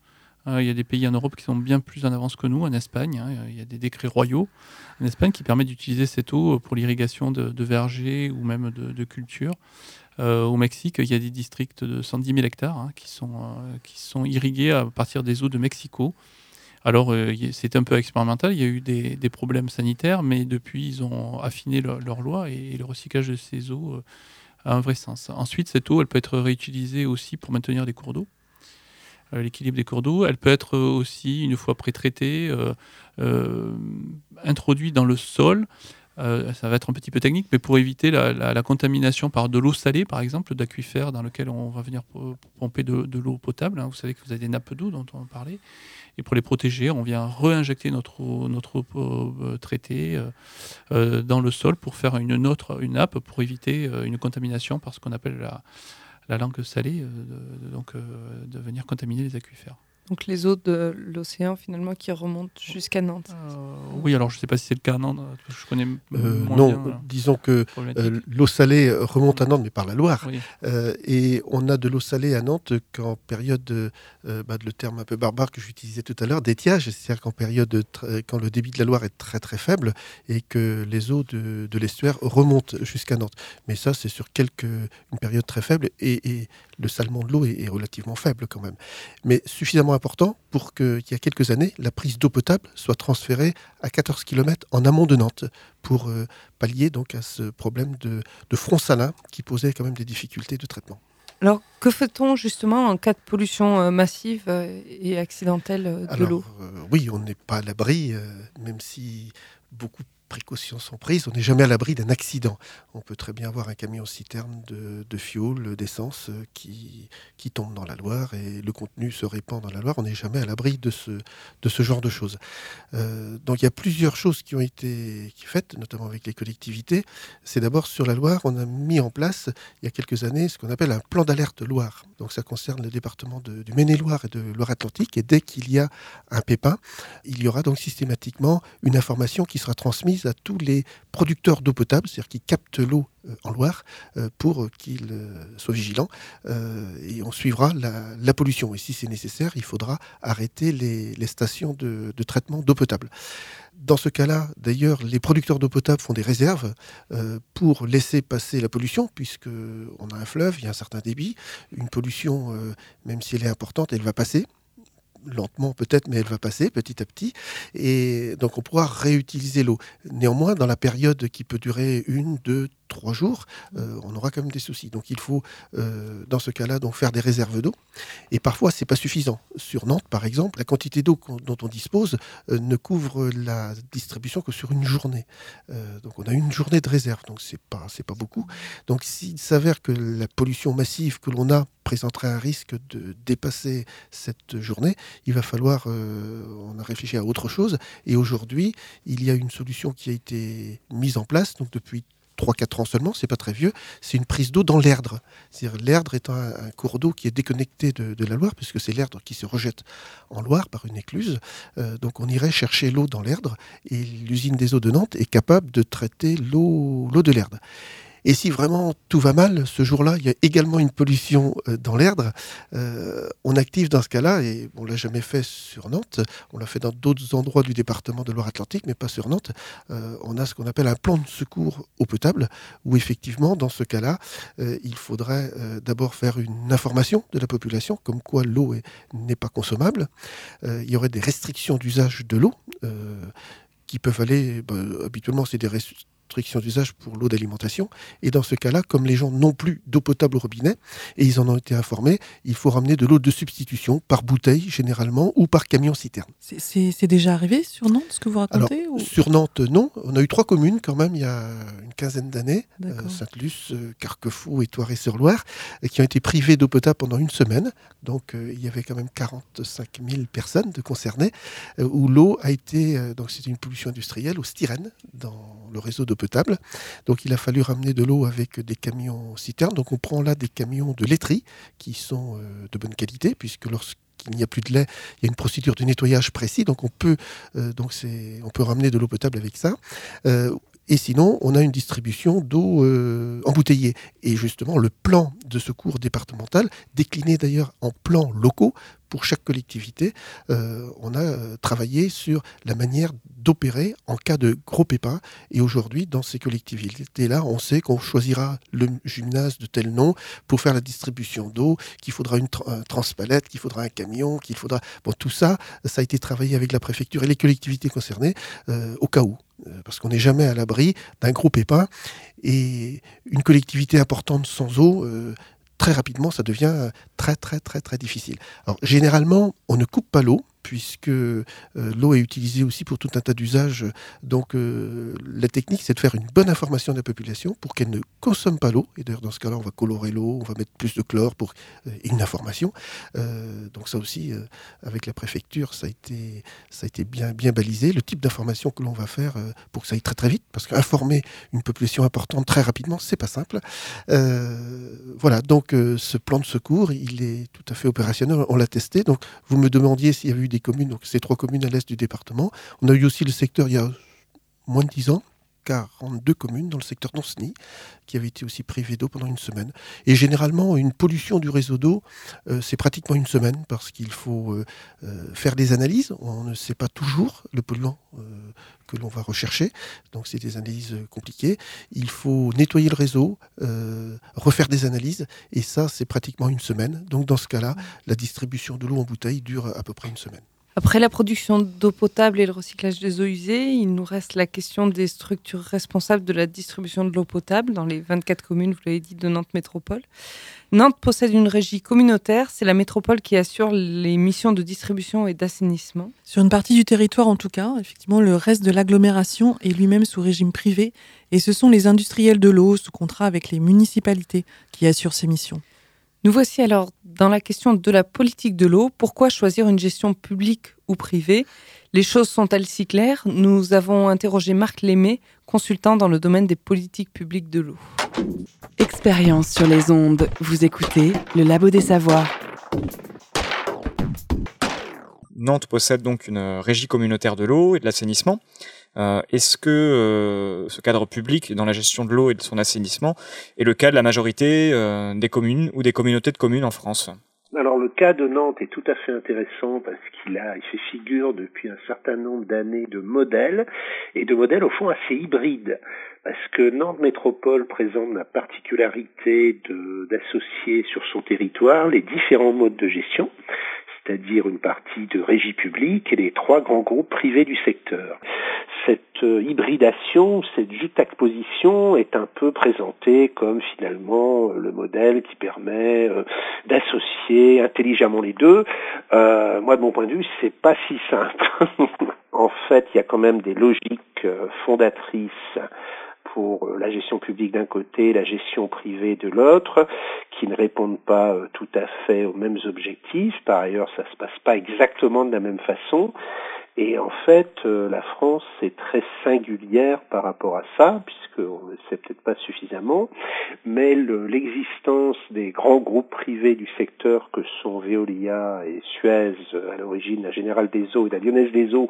Euh, il y a des pays en Europe qui sont bien plus en avance que nous, en Espagne. Hein. il y a des décrets royaux en Espagne qui permettent d'utiliser cette eau pour l'irrigation de, vergers ou même de, cultures. Euh, au Mexique, il y a des districts de 110 000 hectares hein, qui, sont, euh, qui sont irrigués à partir des eaux de Mexico. Alors, c'est un peu expérimental, il y a eu des, problèmes sanitaires, mais depuis, ils ont affiné leur, loi et, le recyclage de ces eaux a un vrai sens. Ensuite, cette eau, elle peut être réutilisée aussi pour maintenir des cours d'eau. Euh, l'équilibre des cours d'eau. Elle peut être aussi, une fois pré-traitée, euh, euh, introduite dans le sol. ça va être un petit peu technique, mais pour éviter la, contamination par de l'eau salée, par exemple, d'aquifères dans lequel on va venir pomper de, l'eau potable. Hein. Vous savez que vous avez des nappes d'eau dont on parlait. Et pour les protéger, on vient réinjecter notre eau, notre eau traitée dans le sol pour faire une une nappe pour éviter une contamination par ce qu'on appelle la, la langue salée, euh, donc, euh, de venir contaminer les aquifères. Donc les eaux de l'océan finalement qui remontent jusqu'à Nantes. Euh, oui, alors je ne sais pas si c'est le cas à Nantes, je connais euh, Non, disons que euh, l'eau salée remonte à Nantes, mais par la Loire. et on a de l'eau salée à Nantes qu'en période, bah, le terme un peu barbare que j'utilisais tout à l'heure, d'étiage, c'est-à-dire qu'en période, quand le débit de la Loire est très très faible et que les eaux de, l'estuaire remontent jusqu'à Nantes. Mais ça, c'est sur quelques, une période très faible et, le salement de l'eau est, est relativement faible quand même. Mais suffisamment important pour qu'il y a quelques années, la prise d'eau potable soit transférée à 14 km en amont de Nantes pour euh, pallier donc à ce problème de, front salin qui posait quand même des difficultés de traitement. Alors, que fait-on justement en cas de pollution euh, massive euh, et accidentelle de l'eau? Oui, on n'est pas à l'abri, même si beaucoup précautions sont prises, on n'est jamais à l'abri d'un accident. On peut très bien avoir un camion citerne de, de fioul, d'essence euh, qui, qui tombe dans la Loire et le contenu se répand dans la Loire. On n'est jamais à l'abri de ce, de ce genre de choses. Euh, donc il y a plusieurs choses qui ont été faites, notamment avec les collectivités. C'est d'abord sur la Loire, on a mis en place il y a quelques années ce qu'on appelle un plan d'alerte Loire. Donc ça concerne le département du Maine-et-Loire et de Loire-Atlantique. Et dès qu'il y a un pépin, il y aura donc systématiquement une information qui sera transmise à tous les producteurs d'eau potable, c'est-à-dire qui captent l'eau euh, en Loire, euh, pour qu'ils euh, soient vigilants. et on suivra la, pollution. Et si c'est nécessaire, il faudra arrêter les, stations de, traitement d'eau potable. Dans ce cas-là, d'ailleurs, les producteurs d'eau potable font des réserves pour laisser passer la pollution, puisque on a un fleuve, il y a un certain débit. Une pollution, même si elle est importante, elle va passer lentement peut-être, mais elle va passer petit à petit. Et donc on pourra réutiliser l'eau. Néanmoins, dans la période qui peut durer une, deux, trois jours, euh, on aura quand même des soucis. Donc il faut, euh, dans ce cas-là, donc faire des réserves d'eau. Et parfois, c'est pas suffisant. Sur Nantes, par exemple, la quantité d'eau dont on dispose euh, ne couvre la distribution que sur une journée. donc on a une journée de réserve, donc c'est pas c'est pas beaucoup. Donc s'il s'avère que la pollution massive que l'on a présenterait un risque de dépasser cette journée, il va falloir, on a réfléchi à autre chose. Et aujourd'hui, il y a une solution qui a été mise en place, donc depuis 3-4 ans seulement, c'est pas très vieux, c'est une prise d'eau dans l'Erdre. L'Erdre est un, cours d'eau qui est déconnecté de, la Loire, puisque c'est l'Erdre qui se rejette en Loire par une écluse. Euh, donc on irait chercher l'eau dans l'Erdre, et l'usine des eaux de Nantes est capable de traiter l'eau de l'Erdre. Et si vraiment tout va mal, ce jour-là, il y a également une pollution euh, dans l'Erdre. Euh, on active dans ce cas-là, et on l'a jamais fait sur Nantes, on l'a fait dans d'autres endroits du département de Loire-Atlantique, mais pas sur Nantes. Euh, on a ce qu'on appelle un plan de secours eau potable, où effectivement, dans ce cas-là, il faudrait d'abord faire une information de la population, comme quoi l'eau n'est pas consommable. il y aurait des restrictions d'usage de l'eau qui peuvent aller, bah, habituellement c'est des restrictions restriction d'usage pour l'eau d'alimentation. Et dans ce cas-là, comme les gens n'ont plus d'eau potable au robinet, et ils en ont été informés, il faut ramener de l'eau de substitution par bouteille généralement ou par camion citerne. C'est déjà arrivé sur Nantes ce que vous racontez Sur Nantes, non. On a eu trois communes quand même il y a une quinzaine d'années, euh, Sainte-Luce, euh, Carquefou et Toiré-sur-Loire, qui ont été privées d'eau potable pendant une semaine. Donc euh, il y avait quand même 45 000 personnes de concernées, où l'eau a été, donc c'est une pollution industrielle au styrène dans le réseau d'eau Donc il a fallu ramener de l'eau avec des camions citernes. Donc on prend là des camions de laiterie qui sont euh, de bonne qualité, puisque lorsqu'il n'y a plus de lait, il y a une procédure de nettoyage précis, donc on peut, euh, donc on peut ramener de l'eau potable avec ça. Euh, et sinon, on a une distribution d'eau embouteillée. Et justement, le plan de secours départemental, décliné d'ailleurs en plans locaux, pour chaque collectivité, euh, on a euh, travaillé sur la manière d'opérer en cas de gros pépins. Et aujourd'hui, dans ces collectivités-là, on sait qu'on choisira le gymnase de tel nom pour faire la distribution d'eau, qu'il faudra une transpalette, qu'il faudra un camion, qu'il faudra... Bon, tout ça, ça a été travaillé avec la préfecture et les collectivités concernées euh, au cas où parce qu'on n'est jamais à l'abri d'un gros pépin. Et une collectivité importante sans eau, très rapidement, ça devient très, très, très, très difficile. Alors, généralement, on ne coupe pas l'eau, puisque euh, l'eau est utilisée aussi pour tout un tas d'usages. Donc euh, la technique, c'est de faire une bonne information de la population pour qu'elle ne consomme pas l'eau. Et d'ailleurs, dans ce cas-là, on va colorer l'eau, on va mettre plus de chlore pour euh, une information. donc ça aussi, avec la préfecture, ça a été, ça a été bien, bien balisé. Le type d'information que l'on va faire pour que ça aille très très vite, parce qu'informer une population importante très rapidement, c'est pas simple. voilà, donc ce plan de secours, il est tout à fait opérationnel. On l'a testé. Donc vous me demandiez s'il y avait eu des communes, donc ces trois communes à l'est du département. On a eu aussi le secteur il y a moins de dix ans, 42 communes dans le secteur d'Onsny qui avaient été aussi privées d'eau pendant une semaine. Et généralement, une pollution du réseau d'eau, euh, c'est pratiquement une semaine parce qu'il faut euh, euh, faire des analyses. On ne sait pas toujours le polluant que l'on va rechercher, donc c'est des analyses compliquées. Il faut nettoyer le réseau, refaire des analyses, et ça, c'est pratiquement une semaine. Donc dans ce cas-là, la distribution de l'eau en bouteille dure à peu près une semaine. Après la production d'eau potable et le recyclage des eaux usées, il nous reste la question des structures responsables de la distribution de l'eau potable dans les 24 communes, vous l'avez dit, de Nantes Métropole. Nantes possède une régie communautaire, c'est la métropole qui assure les missions de distribution et d'assainissement. Sur une partie du territoire en tout cas, effectivement, le reste de l'agglomération est lui-même sous régime privé et ce sont les industriels de l'eau sous contrat avec les municipalités qui assurent ces missions. Nous voici alors dans la question de la politique de l'eau. Pourquoi choisir une gestion publique ou privée? Les choses sont-elles si claires? Nous avons interrogé Marc Lémé, consultant dans le domaine des politiques publiques de l'eau. Expérience sur les ondes. Vous écoutez le Labo des Savoirs. Nantes possède donc une régie communautaire de l'eau et de l'assainissement. Euh, est-ce que euh, ce cadre public dans la gestion de l'eau et de son assainissement est le cas de la majorité euh, des communes ou des communautés de communes en France? Alors le cas de Nantes est tout à fait intéressant parce qu'il a, il fait figure depuis un certain nombre d'années de modèles et de modèles au fond assez hybrides. Parce que Nantes Métropole présente la particularité d'associer sur son territoire les différents modes de gestion c'est-à-dire une partie de régie publique et les trois grands groupes privés du secteur. Cette euh, hybridation, cette juxtaposition est un peu présentée comme finalement le modèle qui permet euh, d'associer intelligemment les deux. Euh, moi, de mon point de vue, c'est pas si simple. en fait, il y a quand même des logiques fondatrices pour euh, la gestion publique d'un côté, la gestion privée de l'autre, qui ne répondent pas euh, tout à fait aux mêmes objectifs. Par ailleurs, ça se passe pas exactement de la même façon. Et en fait, euh, la France est très singulière par rapport à ça, puisqu'on ne sait peut-être pas suffisamment, mais l'existence des grands groupes privés du secteur que sont Veolia et Suez, à l'origine la Générale des Eaux et la Lyonnaise des Eaux,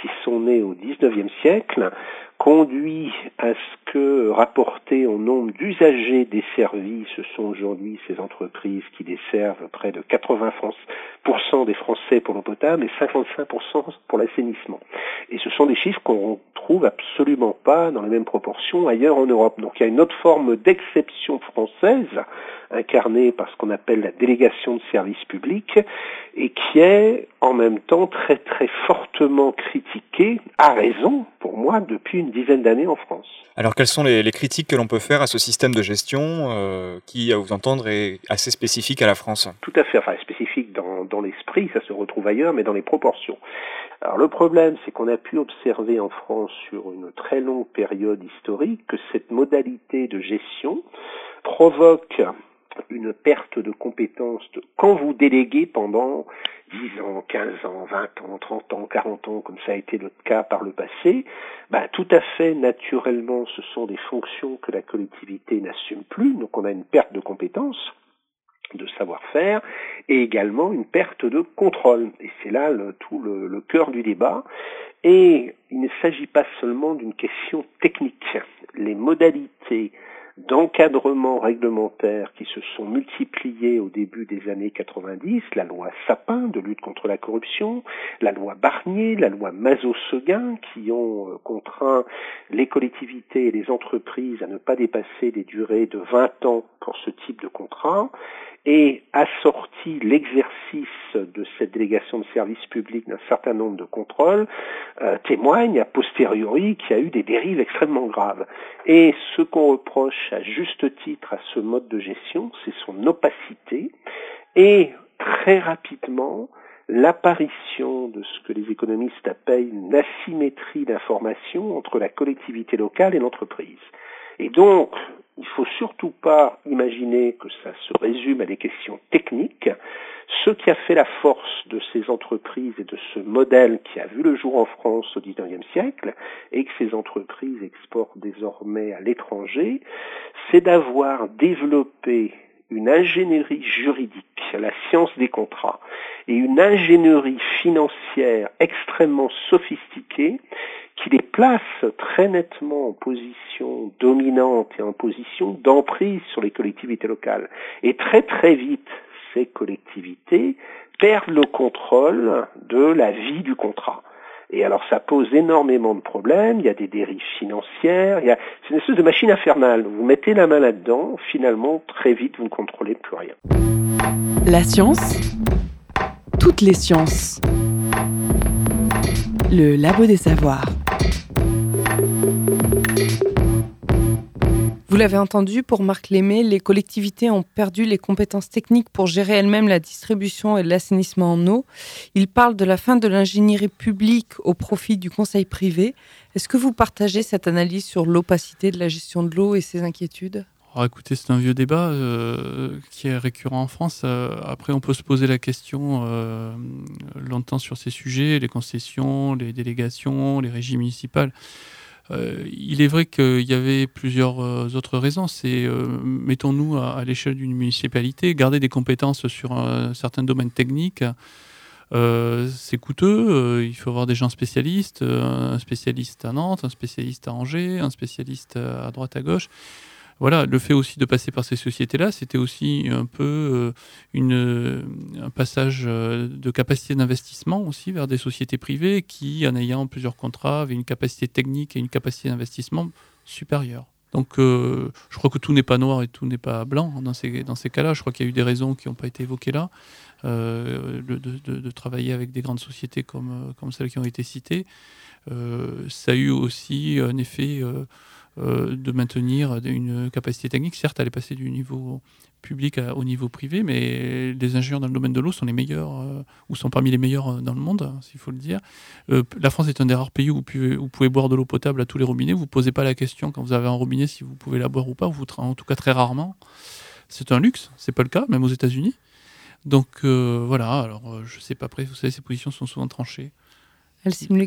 qui sont nés au XIXe siècle, conduit à ce que, rapporté au nombre d'usagers desservis, ce sont aujourd'hui ces entreprises qui desservent près de 80% des Français pour l'eau potable et 55% pour l'assainissement. Et ce sont des chiffres qu'on trouve absolument pas dans les mêmes proportions ailleurs en Europe. Donc il y a une autre forme d'exception française incarnée par ce qu'on appelle la délégation de services publics et qui est en même temps très très fortement critiquée, à raison pour moi, depuis une dizaine d'années en France. Alors quelles sont les, critiques que l'on peut faire à ce système de gestion euh, qui, à vous entendre, est assez spécifique à la France? Tout à fait, enfin spécifique dans, dans l'esprit, ça se retrouve ailleurs, mais dans les proportions. Alors le problème, c'est qu'on a pu observer en France sur une très longue période historique que cette modalité de gestion provoque une perte de compétences quand vous déléguez pendant 10 ans, 15 ans, 20 ans, 30 ans, 40 ans, comme ça a été le cas par le passé, bah, tout à fait naturellement, ce sont des fonctions que la collectivité n'assume plus, donc on a une perte de compétences de savoir-faire et également une perte de contrôle. Et c'est là tout le cœur du débat. Et il ne s'agit pas seulement d'une question technique. Les modalités d'encadrement réglementaire qui se sont multipliés au début des années 90, la loi Sapin de lutte contre la corruption, la loi Barnier, la loi Mazot-Seguin qui ont euh, contraint les collectivités et les entreprises à ne pas dépasser des durées de 20 ans pour ce type de contrat, et assorti l'exercice de cette délégation de service public d'un certain nombre de contrôles, euh, témoigne a posteriori qu'il y a eu des dérives extrêmement graves. Et ce qu'on reproche à juste titre à ce mode de gestion, c'est son opacité et très rapidement l'apparition de ce que les économistes appellent une asymétrie d'information entre la collectivité locale et l'entreprise. Et donc, il faut surtout pas imaginer que ça se résume à des questions techniques. Ce qui a fait la force de ces entreprises et de ce modèle qui a vu le jour en France au XIXe siècle et que ces entreprises exportent désormais à l'étranger, c'est d'avoir développé une ingénierie juridique, la science des contrats, et une ingénierie financière extrêmement sophistiquée qui les place très nettement en position dominante et en position d'emprise sur les collectivités locales. Et très très vite, ces collectivités perdent le contrôle de la vie du contrat. Et alors ça pose énormément de problèmes, il y a des dérives financières, il y a... c'est une espèce de machine infernale. Vous mettez la main là-dedans, finalement, très vite, vous ne contrôlez plus rien. La science Toutes les sciences Le Labo des Savoirs. L'avez entendu, pour Marc Lémé, les collectivités ont perdu les compétences techniques pour gérer elles-mêmes la distribution et l'assainissement en eau. Il parle de la fin de l'ingénierie publique au profit du conseil privé. Est-ce que vous partagez cette analyse sur l'opacité de la gestion de l'eau et ses inquiétudes? Alors écoutez, c'est un vieux débat euh, qui est récurrent en France. Euh, après, on peut se poser la question euh, longtemps sur ces sujets, les concessions, les délégations, les régies municipales. Il est vrai qu'il y avait plusieurs autres raisons. C'est, mettons-nous à, l'échelle d'une municipalité, garder des compétences sur un certain domaine technique. c'est coûteux, il faut avoir des gens spécialistes, un spécialiste à Nantes, un spécialiste à Angers, un spécialiste à droite à gauche voilà, le fait aussi de passer par ces sociétés-là, c'était aussi un peu euh, une, euh, un passage euh, de capacité d'investissement aussi vers des sociétés privées qui, en ayant plusieurs contrats, avaient une capacité technique et une capacité d'investissement supérieure. Donc je crois que tout n'est pas noir et tout n'est pas blanc dans ces, dans ces cas-là. Je crois qu'il y a eu des raisons qui n'ont pas été évoquées là. de, travailler avec des grandes sociétés comme, comme celles qui ont été citées. ça a eu aussi un effet de maintenir une capacité technique. Certes, elle est passée du niveau public au niveau privé, mais les ingénieurs dans le domaine de l'eau sont les meilleurs, euh, ou sont parmi les meilleurs euh, dans le monde, s'il faut le dire. la France est un des rares pays où vous pouvez, vous pouvez, boire de l'eau potable à tous les robinets. Vous ne posez pas la question quand vous avez un robinet si vous pouvez la boire ou pas, vous, en tout cas très rarement. C'est un luxe, c'est pas le cas, même aux États-Unis. Donc voilà, alors je sais pas, après, vous savez, ces positions sont souvent tranchées. Alcim Le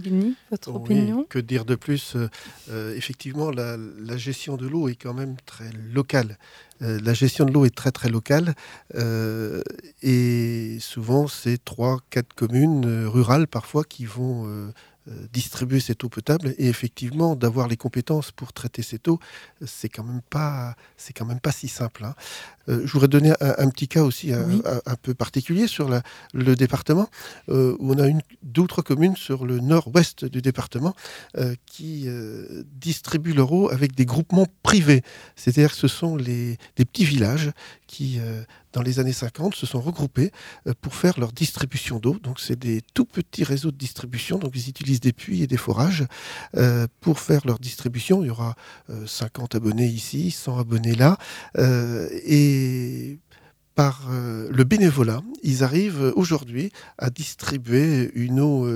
votre opinion? Que dire de plus euh, euh, Effectivement, la, gestion de l'eau est quand même très locale. Euh, la gestion de l'eau est très très locale et souvent c'est trois, quatre communes rurales parfois qui vont distribuer cette eau potable et effectivement d'avoir les compétences pour traiter cette eau c'est quand même pas c'est quand même pas si simple hein. euh, je voudrais donner un, petit cas aussi un, peu particulier sur la, le département euh, où on a une deux ou trois communes sur le nord-ouest du département qui distribuent leur eau avec des groupements privés c'est-à-dire que ce sont les des petits villages qui dans les années 50, se sont regroupés euh, pour faire leur distribution d'eau. Donc, c'est des tout petits réseaux de distribution. Donc, ils utilisent des puits et des forages euh, pour faire leur distribution. Il y aura 50 euh, abonnés ici, 100 abonnés là. et par le bénévolat, ils arrivent aujourd'hui à distribuer une eau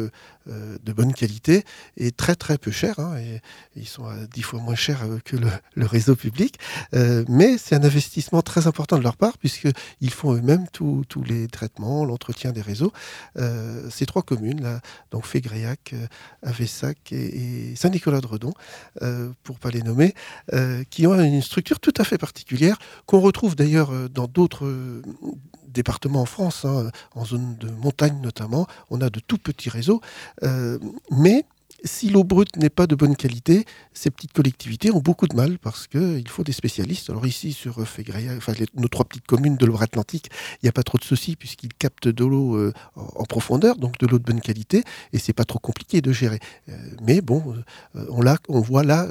euh, de bonne qualité et très très peu cher. Hein, et, ils sont à dix fois moins chers euh, que le, réseau public. Euh, mais c'est un investissement très important de leur part puisqu'ils font eux-mêmes tous les traitements, l'entretien des réseaux. ces trois communes, là, donc Fégréac, Avessac et, et Saint-Nicolas-de-Redon, pour pas les nommer, qui ont une structure tout à fait particulière qu'on retrouve d'ailleurs dans d'autres départements en France, hein, en zone de montagne notamment, on a de tout petits réseaux, euh, mais si l'eau brute n'est pas de bonne qualité, ces petites collectivités ont beaucoup de mal parce qu'il faut des spécialistes. Alors ici, sur Fégréa, enfin, nos trois petites communes de Loire-Atlantique, il n'y a pas trop de soucis puisqu'ils captent de l'eau euh, en, profondeur, donc de l'eau de bonne qualité, et c'est pas trop compliqué de gérer. Euh, mais bon, on, on voit là,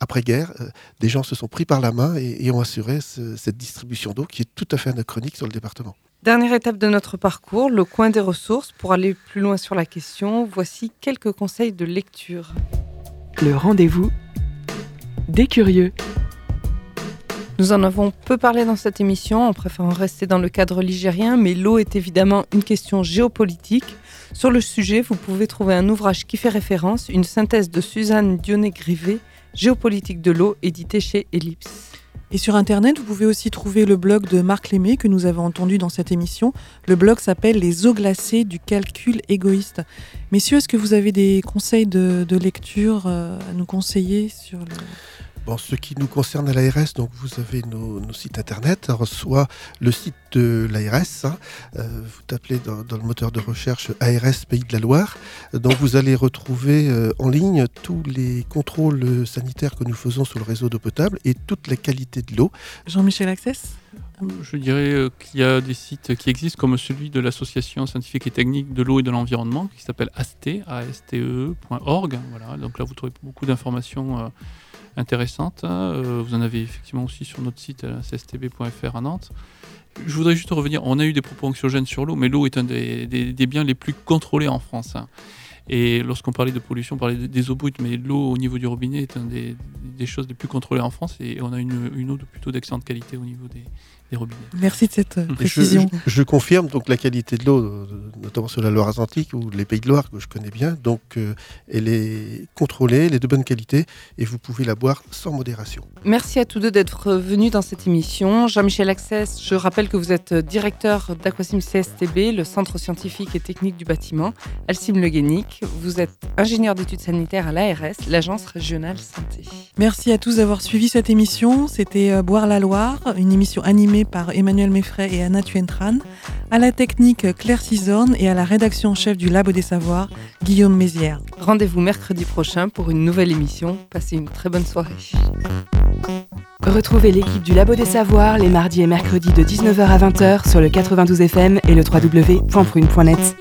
après-guerre, des gens se sont pris par la main et ont assuré cette distribution d'eau qui est tout à fait anachronique sur le département. Dernière étape de notre parcours, le coin des ressources. Pour aller plus loin sur la question, voici quelques conseils de lecture. Le rendez-vous des curieux. Nous en avons peu parlé dans cette émission, en préférant rester dans le cadre ligérien, mais l'eau est évidemment une question géopolitique. Sur le sujet, vous pouvez trouver un ouvrage qui fait référence, une synthèse de Suzanne Dionnet-Grivet, Géopolitique de l'eau, édité chez Ellipse. Et sur Internet, vous pouvez aussi trouver le blog de Marc Lémé que nous avons entendu dans cette émission. Le blog s'appelle Les eaux glacées du calcul égoïste. Messieurs, est-ce que vous avez des conseils de, lecture euh, à nous conseiller sur le... Bon, ce qui nous concerne à l'ARS, donc vous avez nos, sites internet, soit le site de l'ARS, hein, euh, vous tapez dans, le moteur de recherche ARS Pays de la Loire, donc vous allez retrouver euh, en ligne tous les contrôles sanitaires que nous faisons sur le réseau d'eau potable et toute la qualité de l'eau. Jean-Michel Access je dirais euh, qu'il y a des sites qui existent comme celui de l'Association scientifique et technique de l'eau et de l'environnement qui s'appelle aste.org. E voilà, donc là vous trouvez beaucoup d'informations intéressante. Hein. Euh, vous en avez effectivement aussi sur notre site euh, cstb.fr à Nantes. Je voudrais juste revenir, on a eu des propos anxiogènes sur l'eau, mais l'eau est un des, biens les plus contrôlés en France. Hein. Et lorsqu'on parlait de pollution, on parlait des eaux brutes, mais l'eau au niveau du robinet est une des, des, choses les plus contrôlées en France et on a une, une eau de plutôt d'excellente qualité au niveau des, Merci de cette euh, précision. Je, confirme donc la qualité de l'eau, euh, notamment sur la Loire-Atlantique ou les Pays de Loire que je connais bien. Donc euh, elle est contrôlée, elle est de bonne qualité et vous pouvez la boire sans modération. Merci à tous deux d'être venus dans cette émission. Jean-Michel Access, je rappelle que vous êtes directeur d'Aquasim CSTB, le centre scientifique et technique du bâtiment. Alcim Le Guénic, vous êtes ingénieur d'études sanitaires à l'ARS, l'agence régionale santé. Merci à tous d'avoir suivi cette émission. C'était Boire la Loire, une émission animée par Emmanuel Meffray et Anna Tuentran, à la technique Claire Cisorne et à la rédaction chef du Labo des Savoirs, Guillaume Mézières. Rendez-vous mercredi prochain pour une nouvelle émission. Passez une très bonne soirée. Retrouvez l'équipe du Labo des Savoirs les mardis et mercredis de 19h à 20h sur le 92 FM et le www.prune.net.